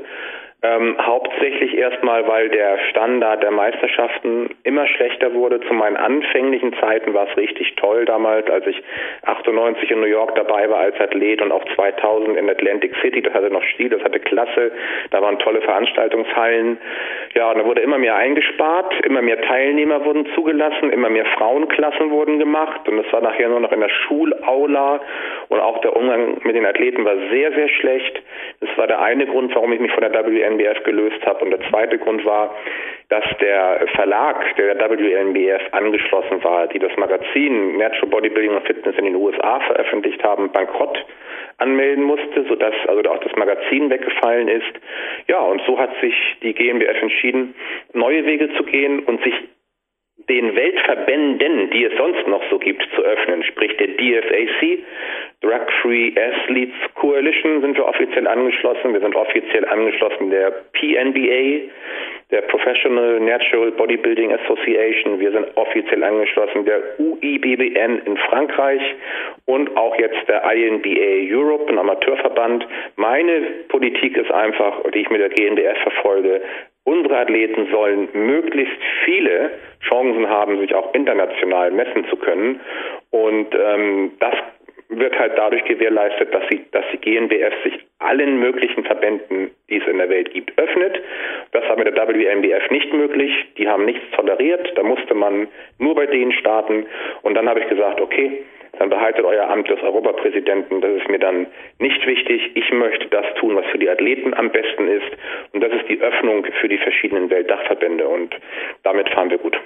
Ähm, hauptsächlich erstmal, weil der Standard der Meisterschaften immer schlechter wurde. Zu meinen anfänglichen Zeiten war es richtig toll damals, als ich 98 in New York dabei war als Athlet und auch 2000 in Atlantic City. Das hatte noch Stil, das hatte Klasse. Da waren tolle Veranstaltungshallen. Ja, und da wurde immer mehr eingespart, immer mehr Teilnehmer wurden zugelassen, immer mehr Frauenklassen wurden gemacht und es war nachher nur noch in der Schulaula und auch der Umgang mit den Athleten war sehr, sehr schlecht. Das war der eine Grund, warum ich mich von der WNBF WNBF gelöst habe. Und der zweite Grund war, dass der Verlag der WNBF angeschlossen war, die das Magazin Natural Bodybuilding und Fitness in den USA veröffentlicht haben, bankrott anmelden musste, sodass also auch das Magazin weggefallen ist. Ja, und so hat sich die GmbF entschieden, neue Wege zu gehen und sich den Weltverbänden, die es sonst noch so gibt, zu öffnen, sprich der DFAC, Drug Free Athletes Coalition sind wir offiziell angeschlossen. Wir sind offiziell angeschlossen der PNBA, der Professional Natural Bodybuilding Association. Wir sind offiziell angeschlossen der UIBBN in Frankreich und auch jetzt der INBA Europe, ein Amateurverband. Meine Politik ist einfach, die ich mit der GNDF verfolge, Unsere Athleten sollen möglichst viele Chancen haben, sich auch international messen zu können. Und ähm, das wird halt dadurch gewährleistet, dass, sie, dass die GNBF sich allen möglichen Verbänden, die es in der Welt gibt, öffnet. Das war mit der WNBF nicht möglich. Die haben nichts toleriert. Da musste man nur bei denen starten. Und dann habe ich gesagt, okay, dann behaltet euer Amt des Europapräsidenten. Das ist mir dann nicht wichtig. Ich möchte das tun, was für die Athleten am besten ist. Und das ist die Öffnung für die verschiedenen Weltdachverbände. Und damit fahren wir gut.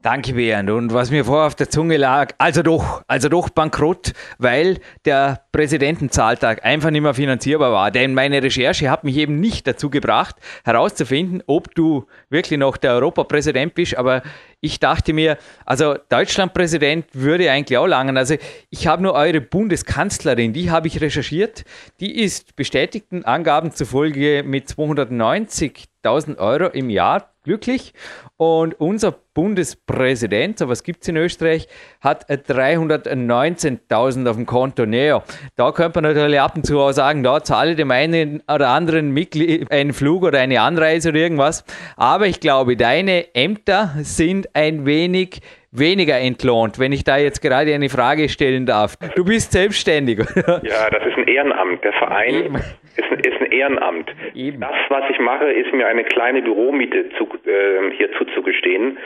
Danke, Bernd. Und was mir vorher auf der Zunge lag, also doch, also doch bankrott, weil der Präsidentenzahltag einfach nicht mehr finanzierbar war. Denn meine Recherche hat mich eben nicht dazu gebracht, herauszufinden, ob du wirklich noch der Europapräsident bist. Aber ich dachte mir, also Deutschlandpräsident würde eigentlich auch langen. Also ich habe nur eure Bundeskanzlerin, die habe ich recherchiert. Die ist bestätigten Angaben zufolge mit 290.000 Euro im Jahr glücklich. Und unser Bundespräsident, so was gibt es in Österreich, hat 319.000 auf dem Konto. Naja, da könnte man natürlich ab und zu auch sagen, da zahle dem einen oder anderen Mitglied einen Flug oder eine Anreise oder irgendwas. Aber ich glaube, deine Ämter sind ein wenig weniger entlohnt, wenn ich da jetzt gerade eine Frage stellen darf. Du bist selbstständig. Ja, das ist ein Ehrenamt. Der Verein ist, ist, ein Ehrenamt. Eben. Das, was ich mache, ist mir eine kleine Büromiete zu, äh, hier zuzugestehen.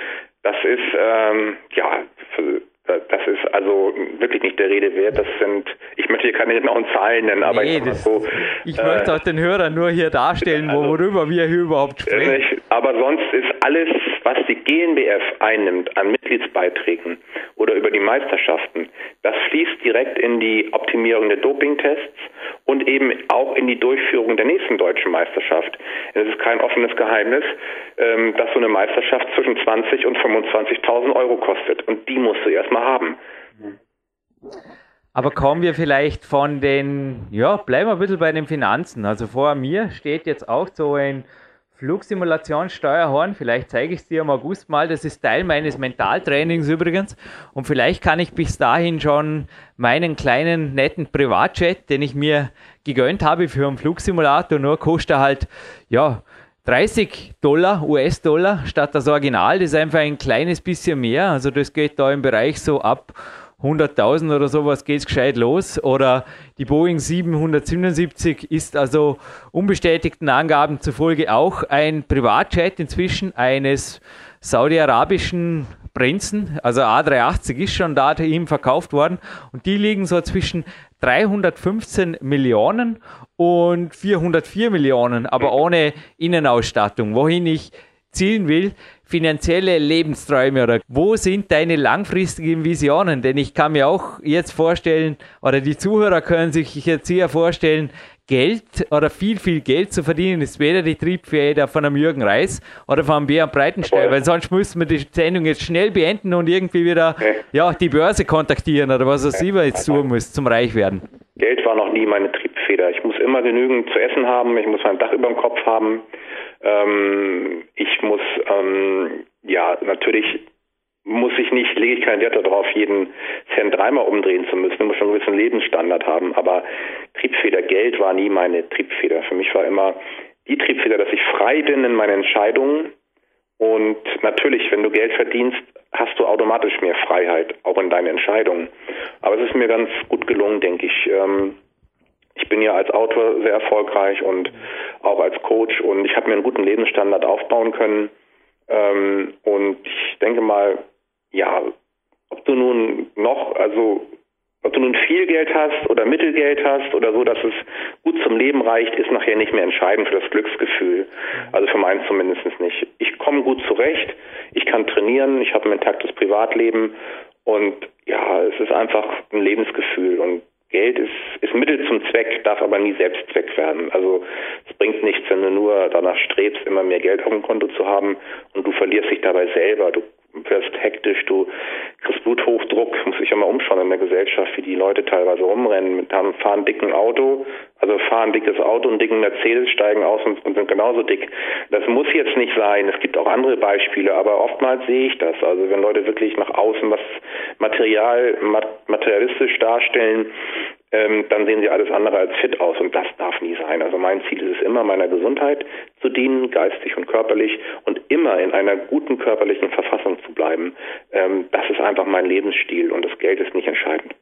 Das ist, ähm, ja, das ist also wirklich nicht der Rede wert. Das sind, ich möchte hier keine genauen Zahlen nennen, aber nee, ich, das, so, ich äh, möchte auch den Hörern nur hier darstellen, also, worüber wir hier überhaupt sprechen. Aber sonst ist alles, was die GNBF einnimmt an Mitgliedsbeiträgen oder über die Meisterschaften, das fließt direkt in die Optimierung der Dopingtests und eben auch in die Durchführung der nächsten deutschen Meisterschaft. Es ist kein offenes Geheimnis, ähm, dass so eine Meisterschaft zwischen 20 und 25.000 Euro kostet und die musst du erstmal haben. Aber kommen wir vielleicht von den, ja, bleiben wir ein bisschen bei den Finanzen. Also vor mir steht jetzt auch so ein Flugsimulation Steuerhorn. Vielleicht zeige ich es dir im August mal. Das ist Teil meines Mentaltrainings übrigens. Und vielleicht kann ich bis dahin schon meinen kleinen netten Privatjet, den ich mir gegönnt habe für einen Flugsimulator, nur kostet halt, ja, 30 Dollar, US-Dollar statt das Original. Das ist einfach ein kleines bisschen mehr. Also das geht da im Bereich so ab 100.000 oder sowas geht es gescheit los. Oder die Boeing 777 ist also unbestätigten Angaben zufolge auch ein Privatjet inzwischen eines saudi-arabischen Prinzen. Also A380 ist schon da ihm verkauft worden. Und die liegen so zwischen 315 Millionen und 404 Millionen, aber ohne Innenausstattung. Wohin ich zielen will, finanzielle Lebensträume oder wo sind deine langfristigen Visionen? Denn ich kann mir auch jetzt vorstellen, oder die Zuhörer können sich jetzt hier vorstellen, Geld oder viel, viel Geld zu verdienen, ist weder die Triebfeder von einem Jürgen Reis oder von einem Björn Breitenstein, weil sonst müssten wir die Sendung jetzt schnell beenden und irgendwie wieder ja, die Börse kontaktieren oder was auch immer jetzt tun muss zum Reich werden. Geld war noch nie meine Triebfeder. Ich muss immer genügend zu essen haben, ich muss mein Dach über dem Kopf haben. Ähm, ich muss ähm, ja natürlich muss ich nicht, lege ich keinen Wert darauf, jeden Cent dreimal umdrehen zu müssen. Ich muss schon einen gewissen Lebensstandard haben. Aber Triebfeder Geld war nie meine Triebfeder. Für mich war immer die Triebfeder, dass ich frei bin in meinen Entscheidungen. Und natürlich, wenn du Geld verdienst, hast du automatisch mehr Freiheit, auch in deinen Entscheidungen. Aber es ist mir ganz gut gelungen, denke ich. Ähm, ich bin ja als Autor sehr erfolgreich und auch als Coach und ich habe mir einen guten Lebensstandard aufbauen können. Ähm, und ich denke mal, ja, ob du nun noch, also ob du nun viel Geld hast oder Mittelgeld hast oder so, dass es gut zum Leben reicht, ist nachher nicht mehr entscheidend für das Glücksgefühl. Also für meins zumindest nicht. Ich komme gut zurecht, ich kann trainieren, ich habe ein intaktes Privatleben und ja, es ist einfach ein Lebensgefühl und Geld ist, ist Mittel zum Zweck, darf aber nie Selbstzweck werden. Also es bringt nichts, wenn du nur danach strebst, immer mehr Geld auf dem Konto zu haben und du verlierst dich dabei selber. Du wirst hektisch, du kriegst Bluthochdruck, muss ich ja mal umschauen in der Gesellschaft, wie die Leute teilweise rumrennen, haben, fahren dicken Auto, also fahren dickes Auto und dicken Mercedes, steigen aus und, und, sind genauso dick. Das muss jetzt nicht sein, es gibt auch andere Beispiele, aber oftmals sehe ich das. Also wenn Leute wirklich nach außen was Material, materialistisch darstellen, ähm, dann sehen sie alles andere als fit aus und das darf nie sein. Also mein Ziel ist es immer, meiner Gesundheit zu dienen, geistig und körperlich und immer in einer guten körperlichen Verfassung zu bleiben. Ähm, das ist einfach mein Lebensstil und das Geld ist nicht entscheidend.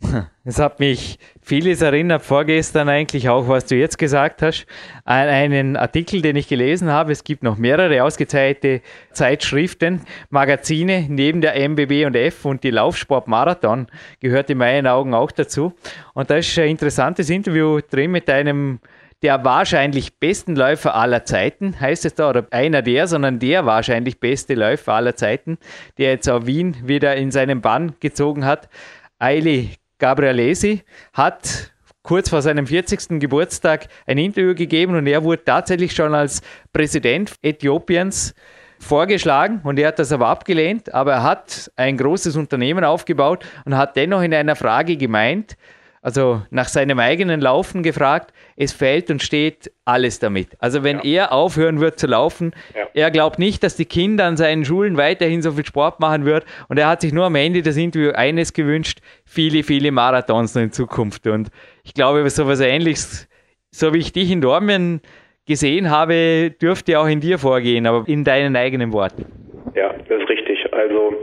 Es hat mich vieles erinnert, vorgestern eigentlich auch, was du jetzt gesagt hast, an einen Artikel, den ich gelesen habe. Es gibt noch mehrere ausgezeichnete Zeitschriften, Magazine, neben der MBB und F und die Laufsport-Marathon gehört in meinen Augen auch dazu. Und da ist ein interessantes Interview drin mit einem der wahrscheinlich besten Läufer aller Zeiten, heißt es da, oder einer der, sondern der wahrscheinlich beste Läufer aller Zeiten, der jetzt auch Wien wieder in seinen Bann gezogen hat. Eili Gabrielesi hat kurz vor seinem 40. Geburtstag ein Interview gegeben und er wurde tatsächlich schon als Präsident Äthiopiens vorgeschlagen und er hat das aber abgelehnt, aber er hat ein großes Unternehmen aufgebaut und hat dennoch in einer Frage gemeint, also nach seinem eigenen Laufen gefragt, es fällt und steht alles damit. Also wenn ja. er aufhören wird zu laufen, ja. er glaubt nicht, dass die Kinder an seinen Schulen weiterhin so viel Sport machen wird und er hat sich nur am Ende des Interviews eines gewünscht, viele, viele Marathons in Zukunft und ich glaube, so etwas ähnliches, so wie ich dich in Dormien gesehen habe, dürfte auch in dir vorgehen, aber in deinen eigenen Worten. Ja, das ist richtig. Also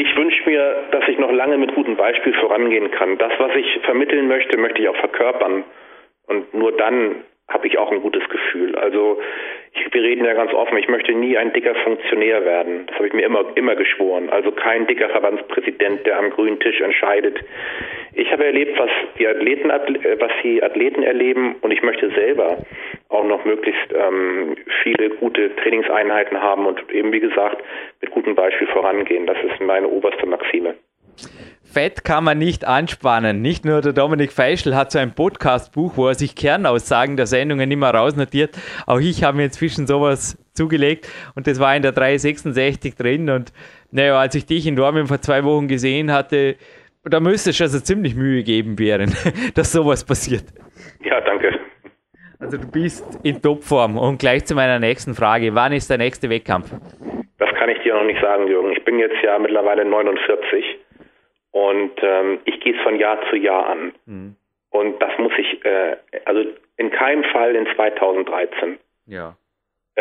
ich wünsche mir, dass ich noch lange mit gutem Beispiel vorangehen kann. Das, was ich vermitteln möchte, möchte ich auch verkörpern. Und nur dann habe ich auch ein gutes Gefühl. Also ich, wir reden ja ganz offen, ich möchte nie ein dicker Funktionär werden. Das habe ich mir immer, immer geschworen. Also kein dicker Verbandspräsident, der am grünen Tisch entscheidet. Ich habe erlebt, was die Athleten, was die Athleten erleben und ich möchte selber auch noch möglichst ähm, viele gute Trainingseinheiten haben und eben, wie gesagt, mit gutem Beispiel vorangehen. Das ist meine oberste Maxime. Fett kann man nicht anspannen. Nicht nur der Dominik Feischl hat so ein Podcast-Buch, wo er sich Kernaussagen der Sendungen immer rausnotiert. Auch ich habe mir inzwischen sowas zugelegt und das war in der 366 drin. Und naja, als ich dich in Dortmund vor zwei Wochen gesehen hatte, da müsste es also ziemlich Mühe geben wären, dass sowas passiert. Ja, danke. Also du bist in Topform. Und gleich zu meiner nächsten Frage. Wann ist der nächste Wettkampf? Das kann ich dir noch nicht sagen, Jürgen. Ich bin jetzt ja mittlerweile 49 und ähm, ich gehe es von Jahr zu Jahr an. Mhm. Und das muss ich, äh, also in keinem Fall in 2013. Ja.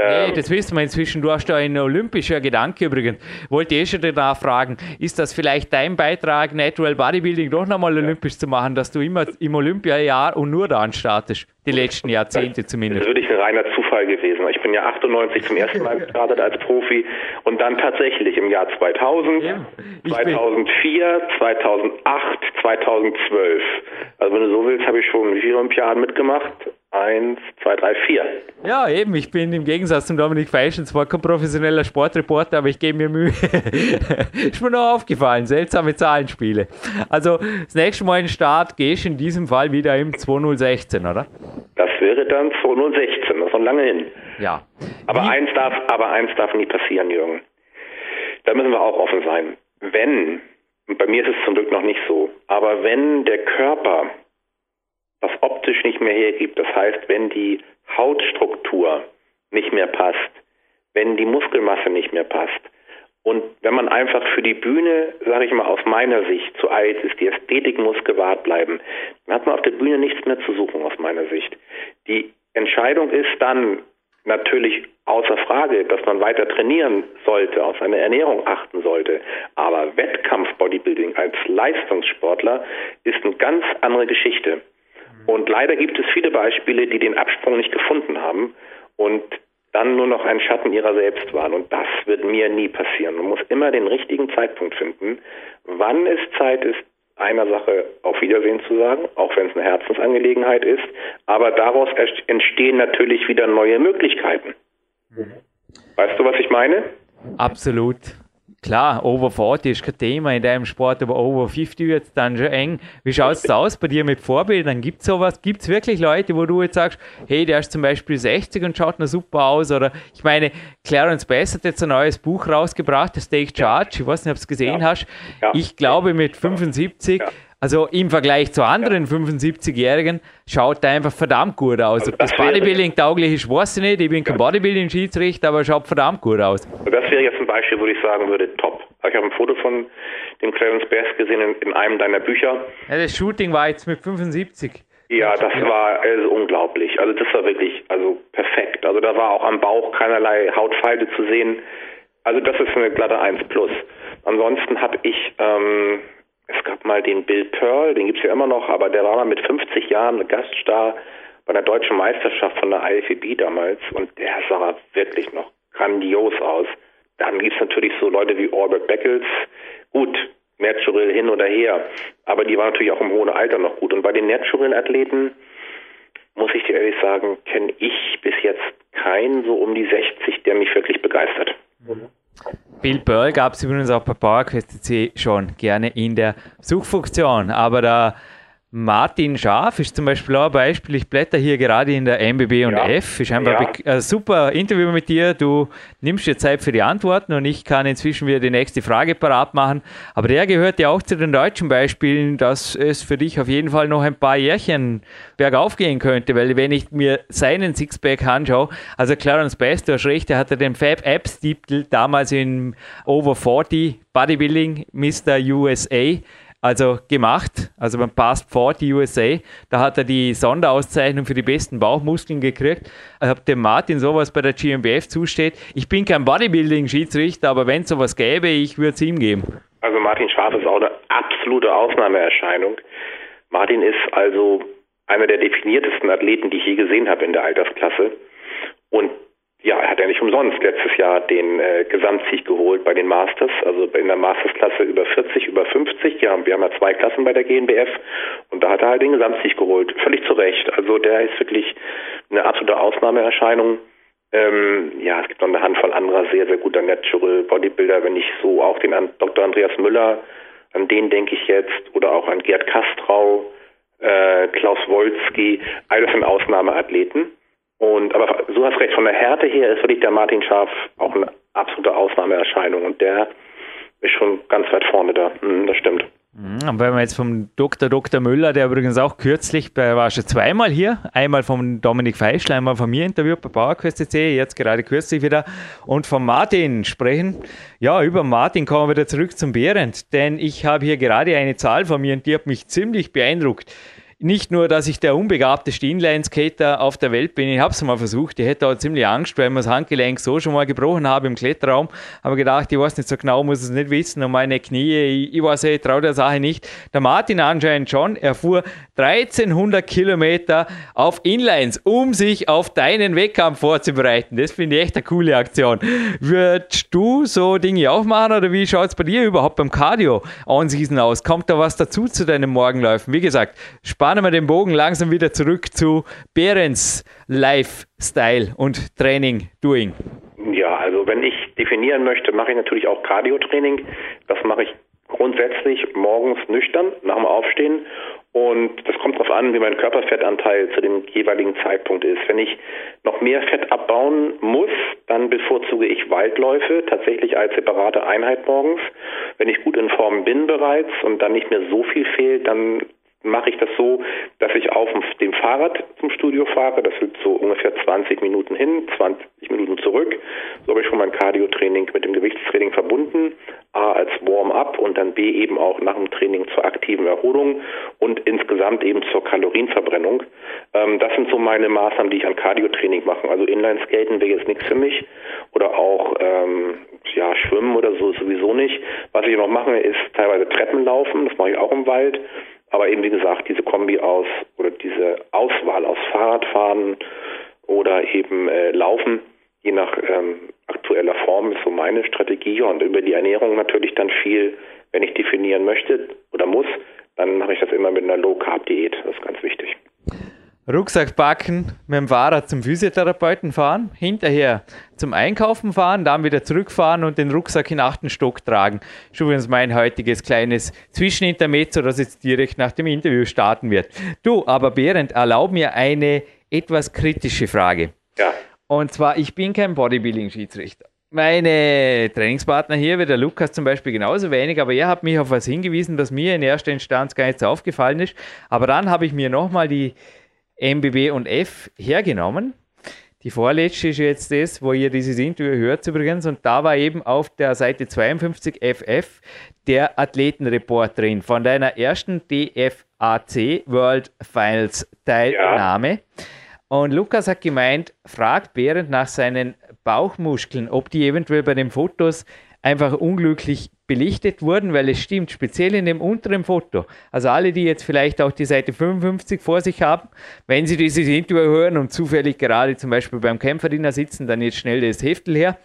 Ähm, nee, das wissen wir inzwischen. Du hast da ein olympischer Gedanke übrigens. Wollte ich eh schon danach fragen, ist das vielleicht dein Beitrag, Natural Bodybuilding doch nochmal ja. olympisch zu machen, dass du immer im Olympiajahr und nur da anstartest? Die letzten Jahrzehnte zumindest. Das ist wirklich ein reiner Zufall gewesen. Ich bin ja 98 zum ersten Mal gestartet als Profi und dann tatsächlich im Jahr 2000, ja, 2004, 2008, 2012. Also wenn du so willst, habe ich schon viele Olympiaden mitgemacht Eins, zwei, drei, vier. Ja, eben. Ich bin im Gegensatz zum Dominik Feischl zwar kein professioneller Sportreporter, aber ich gebe mir Mühe. ist mir noch aufgefallen. Seltsame Zahlenspiele. Also, das nächste Mal in den Start gehst in diesem Fall wieder im 2016, oder? Das wäre dann 2016. Das ist noch lange hin. Ja. Aber Wie- eins darf, aber eins darf nie passieren, Jürgen. Da müssen wir auch offen sein. Wenn, und bei mir ist es zum Glück noch nicht so, aber wenn der Körper das optisch nicht mehr hergibt, das heißt, wenn die Hautstruktur nicht mehr passt, wenn die Muskelmasse nicht mehr passt und wenn man einfach für die Bühne, sage ich mal aus meiner Sicht, zu alt ist, die Ästhetik muss gewahrt bleiben, dann hat man auf der Bühne nichts mehr zu suchen aus meiner Sicht. Die Entscheidung ist dann natürlich außer Frage, dass man weiter trainieren sollte, auf seine Ernährung achten sollte. Aber Wettkampf-Bodybuilding als Leistungssportler ist eine ganz andere Geschichte. Und leider gibt es viele Beispiele, die den Absprung nicht gefunden haben und dann nur noch ein Schatten ihrer selbst waren. Und das wird mir nie passieren. Man muss immer den richtigen Zeitpunkt finden, wann es Zeit ist, einer Sache auf Wiedersehen zu sagen, auch wenn es eine Herzensangelegenheit ist. Aber daraus entstehen natürlich wieder neue Möglichkeiten. Weißt du, was ich meine? Absolut. Klar, Over 40 ist kein Thema in deinem Sport, aber Over 50 wird es dann schon eng. Wie schaut es aus bei dir mit Vorbildern? Gibt es sowas? Gibt es wirklich Leute, wo du jetzt sagst, hey, der ist zum Beispiel 60 und schaut noch super aus? Oder ich meine, Clarence Bass hat jetzt ein neues Buch rausgebracht, das Take Charge. Ich weiß nicht, ob du es gesehen Ja. hast. Ja. Ich glaube, mit 75, Ja. Also im Vergleich zu anderen 75-Jährigen, schaut er einfach verdammt gut aus. Also Ob das das wäre- Bodybuilding tauglich ist, weiß ich nicht. Ich bin kein Bodybuilding-Schiedsrichter, aber er schaut verdammt gut aus. Das wäre jetzt ein Beispiel, wo ich sagen würde, top. Ich habe ein Foto von dem Clarence Bass gesehen in, in einem deiner Bücher. Ja, das Shooting war jetzt mit 75. Ja, das war also unglaublich. Also das war wirklich also perfekt. Also da war auch am Bauch keinerlei Hautfalte zu sehen. Also das ist eine glatte 1 plus. Ansonsten habe ich, ähm, es gab mal den Bill Pearl, den gibt's ja immer noch, aber der war mal mit 50 Jahren Gaststar bei der deutschen Meisterschaft von der IFBB damals und der sah wirklich noch grandios aus. Dann gibt's natürlich so Leute wie Orbert Beckles. Gut, Natural hin oder her. Aber die waren natürlich auch im hohen Alter noch gut. Und bei den Natural-Athleten, muss ich dir ehrlich sagen, kenne ich bis jetzt keinen so um die 60, der mich wirklich begeistert. Bill Pearl gab es übrigens auch bei PowerQuest CC schon gerne in der Suchfunktion. Aber der Martin Schaaf ist zum Beispiel auch ein Beispiel. Ich blätter hier gerade in der MBB und Ja. F. Ist einfach Ja. ein super Interview mit dir. Du nimmst dir Zeit für die Antworten und ich kann inzwischen wieder die nächste Frage parat machen. Aber der gehört ja auch zu den deutschen Beispielen, dass es für dich auf jeden Fall noch ein paar Jährchen bergauf gehen könnte, weil wenn ich mir seinen Sixpack anschaue, also Clarence Bass, du hast recht, der hatte den Fab Apps Titel damals in Over 40 Bodybuilding Mr. USA also gemacht, also beim Past 40 USA, da hat er die Sonderauszeichnung für die besten Bauchmuskeln gekriegt. Ich habe dem Martin sowas bei der GmbF zusteht. Ich bin kein Bodybuilding-Schiedsrichter, aber wenn es sowas gäbe, ich würde es ihm geben. Also Martin Scharf ist auch eine absolute Ausnahmeerscheinung. Martin ist also einer der definiertesten Athleten, die ich je gesehen habe in der Altersklasse. Und ja, er hat ja nicht umsonst letztes Jahr den äh, Gesamtsieg geholt bei den Masters, also in der Mastersklasse über 40, über 50. Ja, wir haben ja zwei Klassen bei der GNBF und da hat er halt den Gesamtsieg geholt. Völlig zu Recht. Also der ist wirklich eine absolute Ausnahmeerscheinung. Ähm, ja, es gibt noch eine Handvoll anderer sehr, sehr guter Natural Bodybuilder, wenn ich so auch den an Dr. Andreas Müller, an den denke ich jetzt, oder auch an Gerd Kastrau, äh, Klaus Wolski, alles sind Ausnahmeathleten. Und aber du hast recht, von der Härte her ist wirklich der Martin Scharf auch eine absolute Ausnahmeerscheinung und der ist schon ganz weit vorne da. Mhm, das stimmt. Und wenn wir jetzt vom Dr. Dr. Müller, der übrigens auch kürzlich, der war schon zweimal hier, einmal von Dominik Feischl, einmal von mir interviewt bei PowerQuest.c, jetzt gerade kürzlich wieder, und von Martin sprechen. Ja, über Martin kommen wir wieder zurück zum Behrend, denn ich habe hier gerade eine Zahl von mir und die hat mich ziemlich beeindruckt. Nicht nur, dass ich der unbegabteste Inline-Skater auf der Welt bin, ich habe es mal versucht, ich hätte auch ziemlich Angst, weil ich mir das Handgelenk so schon mal gebrochen habe im Kletterraum, aber gedacht, ich weiß nicht so genau, muss es nicht wissen und meine Knie, ich, ich weiß, ich traue der Sache nicht. Der Martin anscheinend schon, er fuhr 1300 Kilometer auf Inlines, um sich auf deinen Wettkampf vorzubereiten. Das finde ich echt eine coole Aktion. Würdest du so Dinge auch machen oder wie schaut es bei dir überhaupt beim Cardio On-Season aus? Kommt da was dazu zu deinen Morgenläufen? Wie gesagt, spannend spannen wir den Bogen langsam wieder zurück zu Behrens Lifestyle und Training, Doing. Ja, also wenn ich definieren möchte, mache ich natürlich auch Cardio-Training. Das mache ich grundsätzlich morgens nüchtern nach dem Aufstehen und das kommt darauf an, wie mein Körperfettanteil zu dem jeweiligen Zeitpunkt ist. Wenn ich noch mehr Fett abbauen muss, dann bevorzuge ich Waldläufe tatsächlich als separate Einheit morgens. Wenn ich gut in Form bin bereits und dann nicht mehr so viel fehlt, dann mache ich das so, dass ich auf dem Fahrrad zum Studio fahre. Das sind so ungefähr 20 Minuten hin, 20 Minuten zurück. So habe ich schon mein Cardio-Training mit dem Gewichtstraining verbunden. A als Warm-up und dann B eben auch nach dem Training zur aktiven Erholung und insgesamt eben zur Kalorienverbrennung. Ähm, das sind so meine Maßnahmen, die ich an Cardio-Training mache. Also Inline-Skaten wäre jetzt nichts für mich oder auch ähm, ja, Schwimmen oder so sowieso nicht. Was ich noch mache, ist teilweise Treppenlaufen. Das mache ich auch im Wald. Aber eben wie gesagt, diese Kombi aus oder diese Auswahl aus Fahrradfahren oder eben äh, Laufen, je nach ähm, aktueller Form, ist so meine Strategie. Und über die Ernährung natürlich dann viel, wenn ich definieren möchte oder muss, dann mache ich das immer mit einer Low-Carb-Diät. Das ist ganz wichtig. Rucksack packen, mit dem Fahrrad zum Physiotherapeuten fahren, hinterher zum Einkaufen fahren, dann wieder zurückfahren und den Rucksack in achten Stock tragen. Schon übrigens mein heutiges kleines Zwischenintermezzo, das jetzt direkt nach dem Interview starten wird. Du, aber Behrend, erlaub mir eine etwas kritische Frage. Ja. Und zwar, ich bin kein Bodybuilding-Schiedsrichter. Meine Trainingspartner hier, wie der Lukas zum Beispiel, genauso wenig, aber er hat mich auf was hingewiesen, was mir in erster Instanz gar nicht so aufgefallen ist. Aber dann habe ich mir nochmal die MBB und F hergenommen. Die vorletzte ist jetzt das, wo ihr dieses Interview hört übrigens. Und da war eben auf der Seite 52 FF der Athletenreport drin von deiner ersten DFAC World Finals Teilnahme. Ja. Und Lukas hat gemeint, fragt Behrend nach seinen Bauchmuskeln, ob die eventuell bei den Fotos einfach unglücklich belichtet wurden, weil es stimmt, speziell in dem unteren Foto. Also alle, die jetzt vielleicht auch die Seite 55 vor sich haben, wenn sie dieses Interview hören und zufällig gerade zum Beispiel beim Kämpferdiener sitzen, dann jetzt schnell das Heftel her.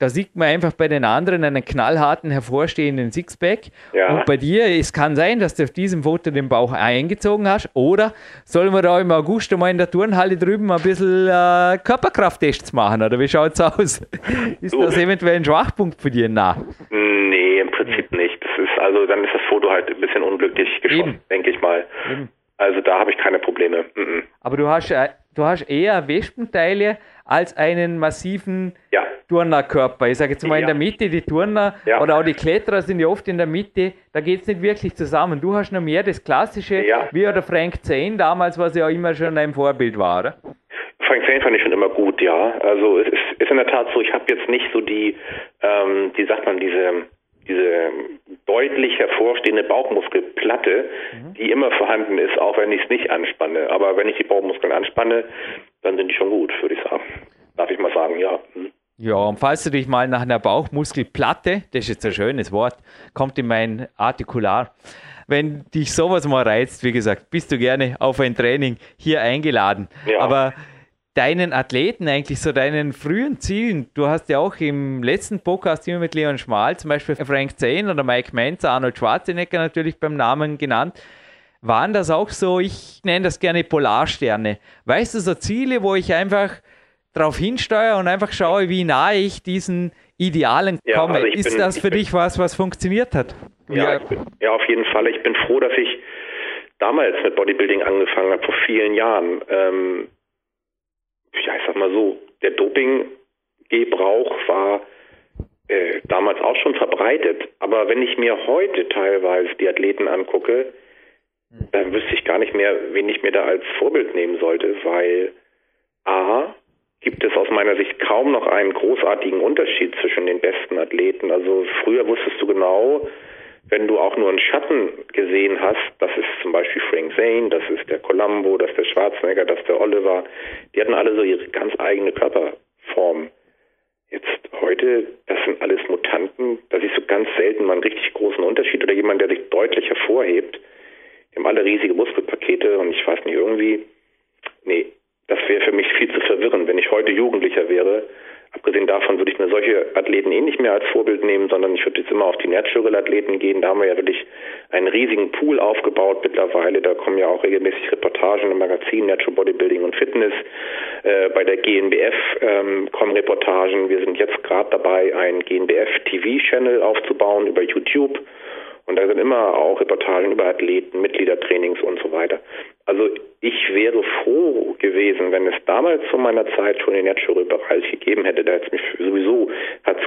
Da sieht man einfach bei den anderen einen knallharten, hervorstehenden Sixpack. Ja. Und bei dir, es kann sein, dass du auf diesem Foto den Bauch eingezogen hast. Oder sollen wir da im August einmal in der Turnhalle drüben ein bisschen äh, Körperkrafttests machen? Oder wie schaut es aus? Ist das eventuell ein Schwachpunkt für dir nach? Nee, im Prinzip nicht. Das ist, also dann ist das Foto halt ein bisschen unglücklich geschossen, denke ich mal. Eben. Also da habe ich keine Probleme. Mhm. Aber du hast, äh, du hast eher Wespenteile als einen massiven ja. Turnerkörper. Ich sage jetzt mal ja. in der Mitte, die Turner ja. oder auch die Kletterer sind ja oft in der Mitte, da geht es nicht wirklich zusammen. Du hast noch mehr das Klassische, wie der Frank Zane damals, was ja auch immer schon ein Vorbild war, oder? Frank Zane fand ich schon immer gut, ja. Also es ist, in der Tat so, ich habe jetzt nicht so die, ähm, wie sagt man, diese diese deutlich hervorstehende Bauchmuskelplatte, mhm. die immer vorhanden ist, auch wenn ich es nicht anspanne. Aber wenn ich die Bauchmuskeln anspanne, dann sind die schon gut, würde ich sagen. Darf ich mal sagen, ja. Hm. Ja, und falls du dich mal nach einer Bauchmuskelplatte, das ist jetzt ein schönes Wort, kommt in mein Artikular. Wenn dich sowas mal reizt, wie gesagt, bist du gerne auf ein Training hier eingeladen. Ja. Aber deinen Athleten eigentlich, so deinen frühen Zielen? Du hast ja auch im letzten Podcast immer mit Leon Schmal, zum Beispiel Frank Zane oder Mike Menz, Arnold Schwarzenegger natürlich beim Namen genannt. Waren das auch so, ich nenne das gerne Polarsterne. Weißt du, so Ziele, wo ich einfach darauf hinsteuere und einfach schaue, wie nahe ich diesen Idealen komme. Ja, also ist bin, das für dich was, was funktioniert hat? Ja, ja, ja, auf jeden Fall. Ich bin froh, dass ich damals mit Bodybuilding angefangen habe, vor vielen Jahren. Ähm, ja, ich sag mal so, der Dopinggebrauch war äh, damals auch schon verbreitet. Aber wenn ich mir heute teilweise die Athleten angucke, dann wüsste ich gar nicht mehr, wen ich mir da als Vorbild nehmen sollte, weil A, gibt es aus meiner Sicht kaum noch einen großartigen Unterschied zwischen den besten Athleten. Also früher wusstest du genau, wenn du auch nur einen Schatten gesehen hast, das ist zum Beispiel Frank Zane, das ist der Columbo, das ist der Schwarzenegger, das ist der Oliver, die hatten alle so ihre ganz eigene Körperform. Jetzt heute, das sind alles Mutanten, da siehst du ganz selten mal einen richtig großen Unterschied oder jemand, der sich deutlich hervorhebt. Die haben alle riesige Muskelpakete und ich weiß nicht, irgendwie, nee, das wäre für mich viel zu verwirrend. Wenn ich heute Jugendlicher wäre, Abgesehen davon würde ich mir solche Athleten eh nicht mehr als Vorbild nehmen, sondern ich würde jetzt immer auf die Natural-Athleten gehen. Da haben wir ja wirklich einen riesigen Pool aufgebaut mittlerweile. Da kommen ja auch regelmäßig Reportagen im Magazin Natural Bodybuilding und Fitness. Äh, bei der GNBF ähm, kommen Reportagen. Wir sind jetzt gerade dabei, einen GNBF-TV-Channel aufzubauen über YouTube. Und da sind immer auch Reportagen über Athleten, Mitgliedertrainings und so weiter. Also ich wäre froh gewesen, wenn es damals zu meiner Zeit schon den Natural-Bereich gegeben hätte. Da mich sowieso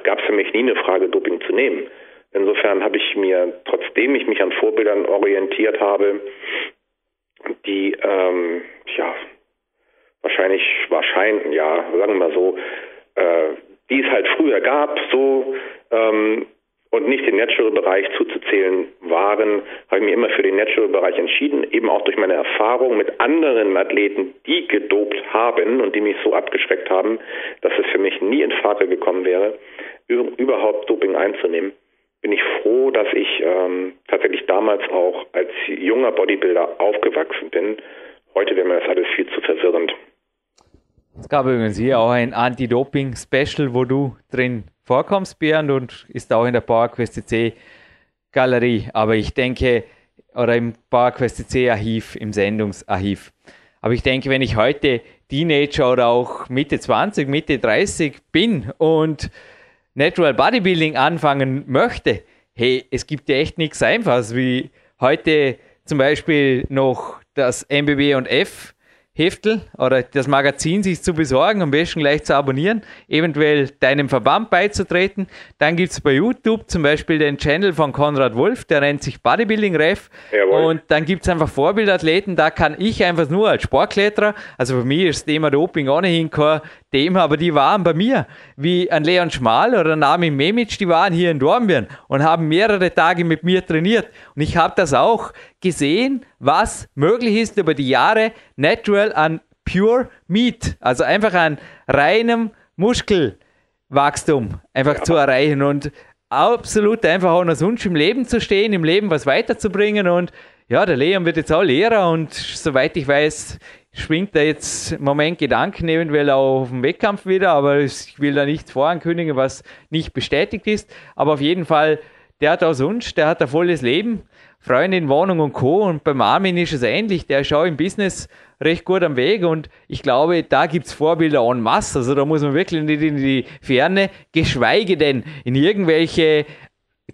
gab es für mich nie eine Frage, Doping zu nehmen. Insofern habe ich mir, trotzdem ich mich an Vorbildern orientiert habe, die ähm, ja wahrscheinlich, wahrscheinlich, ja, sagen wir mal so, äh, die es halt früher gab, so ähm, und nicht den Natural-Bereich zuzuzählen waren, habe ich mich immer für den Natural-Bereich entschieden, eben auch durch meine Erfahrung mit anderen Athleten, die gedopt haben und die mich so abgeschreckt haben, dass es für mich nie in Frage gekommen wäre, überhaupt Doping einzunehmen. Bin ich froh, dass ich ähm, tatsächlich damals auch als junger Bodybuilder aufgewachsen bin. Heute wäre mir das alles viel zu verwirrend. Es gab übrigens hier auch ein Anti-Doping-Special, wo du drin vorkommst, Bernd, und ist auch in der PowerQuest CC Galerie. Aber ich denke, oder im PowerQuest CC Archiv, im Sendungsarchiv. Aber ich denke, wenn ich heute Teenager oder auch Mitte 20, Mitte 30 bin und Natural Bodybuilding anfangen möchte, hey, es gibt ja echt nichts Einfaches, wie heute zum Beispiel noch das MBB und F Heftel oder das Magazin sich zu besorgen, am besten gleich zu abonnieren, eventuell deinem Verband beizutreten. Dann gibt es bei YouTube zum Beispiel den Channel von Konrad Wolf, der nennt sich Bodybuilding Ref. Jawohl. Und dann gibt es einfach Vorbildathleten, da kann ich einfach nur als Sportkletterer, also für mich ist das Thema Doping ohnehin kein Thema, aber die waren bei mir, wie ein Leon Schmal oder ein Armin Memic, die waren hier in Dornbirn und haben mehrere Tage mit mir trainiert. Und ich habe das auch gesehen, was möglich ist über die Jahre natural an Pure Meat, also einfach an reinem Muskelwachstum einfach ja. zu erreichen und absolut einfach auch noch sonst im Leben zu stehen, im Leben was weiterzubringen und ja, der Leon wird jetzt auch Lehrer und soweit ich weiß, schwingt da jetzt im Moment Gedanken eventuell auch auf den Wettkampf wieder, aber ich will da nichts vorankündigen, was nicht bestätigt ist. Aber auf jeden Fall, der hat auch sonst, der hat ein volles Leben, Freundin, Wohnung und Co. Und beim Armin ist es ähnlich, der ist auch im Business recht gut am Weg und ich glaube, da gibt es Vorbilder en masse. Also da muss man wirklich nicht in die Ferne, geschweige denn in irgendwelche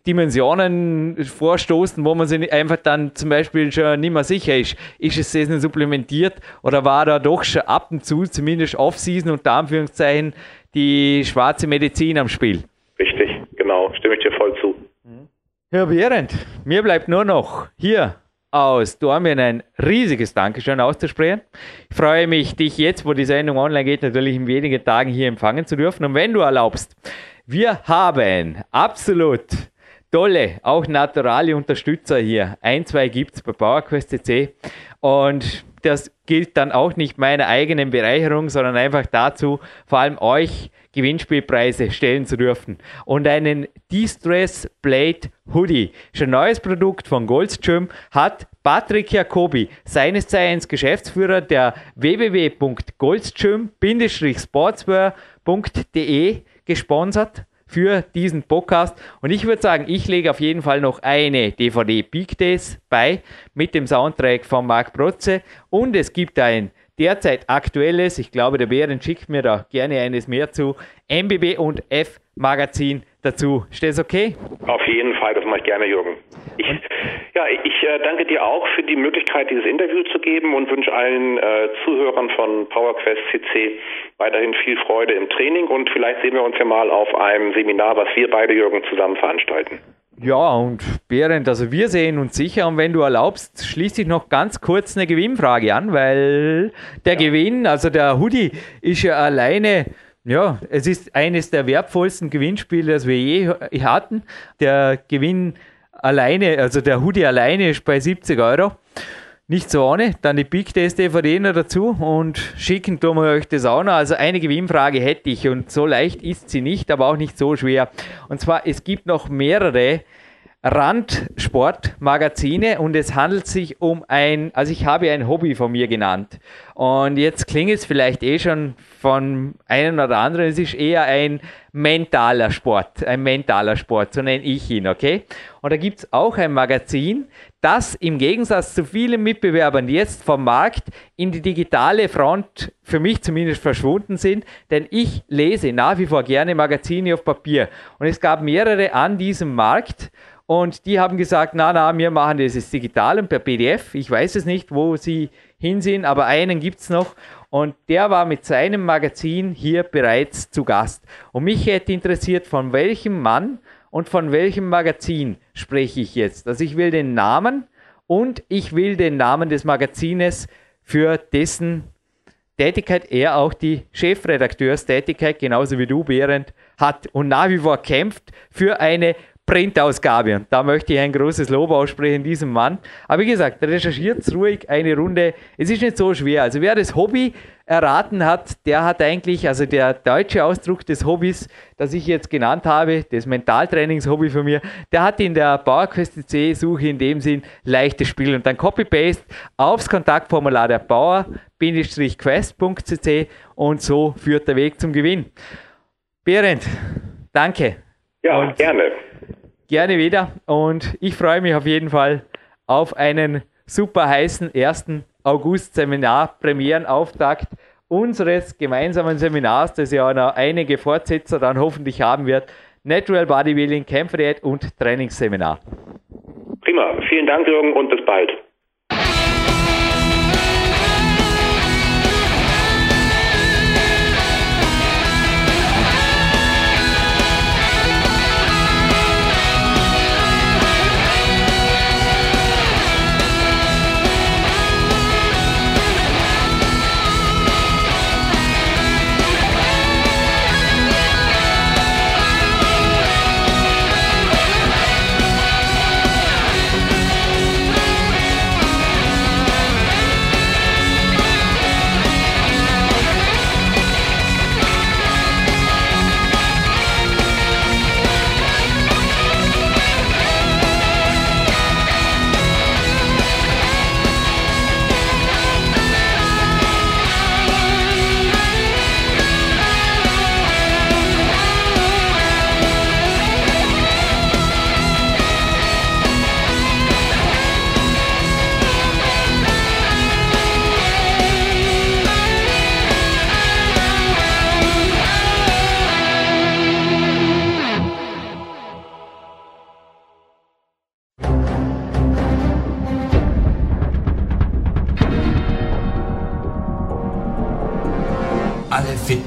Dimensionen vorstoßen, wo man sich einfach dann zum Beispiel schon nicht mehr sicher ist, ist es jetzt supplementiert oder war da doch schon ab und zu, zumindest Off-Season unter Anführungszeichen, die schwarze Medizin am Spiel. Richtig, genau, stimme ich dir voll zu. Herr Behrendt, mir bleibt nur noch hier aus Dormien ein riesiges Dankeschön auszusprechen. Ich freue mich, dich jetzt, wo die Sendung online geht, natürlich in wenigen Tagen hier empfangen zu dürfen. Und wenn du erlaubst, wir haben absolut tolle, auch naturale Unterstützer hier. Ein, zwei gibt es bei PowerQuest. Und das gilt dann auch nicht meiner eigenen Bereicherung, sondern einfach dazu, vor allem euch Gewinnspielpreise stellen zu dürfen. Und einen De-Stress Blade Hoodie, ein neues Produkt von Goldstream, hat Patrick Jacobi, seines Zeichens Geschäftsführer der www.goldstream-sportswear.de gesponsert für diesen Podcast. Und ich würde sagen, ich lege auf jeden Fall noch eine DVD Big Days bei mit dem Soundtrack von Marc Protze. Und es gibt ein derzeit aktuelles, ich glaube, der Bären schickt mir da gerne eines mehr zu, MBB und F Magazin dazu. Ist das okay? Auf jeden Fall, das mache ich gerne, Jürgen. Ich, ja, ich äh, danke dir auch für die Möglichkeit, dieses Interview zu geben und wünsche allen äh, Zuhörern von PowerQuest CC weiterhin viel Freude im Training und vielleicht sehen wir uns ja mal auf einem Seminar, was wir beide, Jürgen, zusammen veranstalten. Ja, und Berend, also wir sehen uns sicher und wenn du erlaubst, schließe ich noch ganz kurz eine Gewinnfrage an, weil der ja. Gewinn, also der Hoodie, ist ja alleine ja, es ist eines der wertvollsten Gewinnspiele, das wir je hatten. Der Gewinn alleine, also der Hoodie alleine ist bei 70 Euro. Nicht so ohne. Dann die Big Test DVD noch dazu und schicken tun wir euch das auch noch. Also eine Gewinnfrage hätte ich und so leicht ist sie nicht, aber auch nicht so schwer. Und zwar, es gibt noch mehrere Randsportmagazine und es handelt sich um ein, also ich habe ein Hobby von mir genannt. Und jetzt klingt es vielleicht eh schon von einem oder anderen, es ist eher ein mentaler Sport, ein mentaler Sport, so nenne ich ihn, okay? Und da gibt es auch ein Magazin, das im Gegensatz zu vielen Mitbewerbern jetzt vom Markt in die digitale Front für mich zumindest verschwunden sind, denn ich lese nach wie vor gerne Magazine auf Papier. Und es gab mehrere an diesem Markt und die haben gesagt, na, na, wir machen das jetzt digital und per PDF. Ich weiß es nicht, wo sie hin sind, aber einen gibt es noch. Und der war mit seinem Magazin hier bereits zu Gast. Und mich hätte interessiert, von welchem Mann und von welchem Magazin spreche ich jetzt. Also ich will den Namen und ich will den Namen des Magazines, für dessen Tätigkeit er auch die Chefredakteurstätigkeit, genauso wie du, Behrend, hat und nach wie vor kämpft für eine Printausgabe. Und da möchte ich ein großes Lob aussprechen diesem Mann. Aber wie gesagt, recherchiert ruhig eine Runde. Es ist nicht so schwer. Also wer das Hobby erraten hat, der hat eigentlich, also der deutsche Ausdruck des Hobbys, das ich jetzt genannt habe, das Mentaltrainings-Hobby von mir, der hat in der PowerQuest-C-Suche in dem Sinn leichtes Spiel und dann Copy-Paste aufs Kontaktformular der Power-Quest.cc und so führt der Weg zum Gewinn. Behrend, danke. Ja, und gerne gerne wieder und ich freue mich auf jeden Fall auf einen super heißen 1. August Seminar Premierenauftakt unseres gemeinsamen Seminars, das ja noch einige Fortsetzer dann hoffentlich haben wird. Natural Bodybuilding, Kämpferdiät und Trainingsseminar. Prima, vielen Dank Jürgen und bis bald.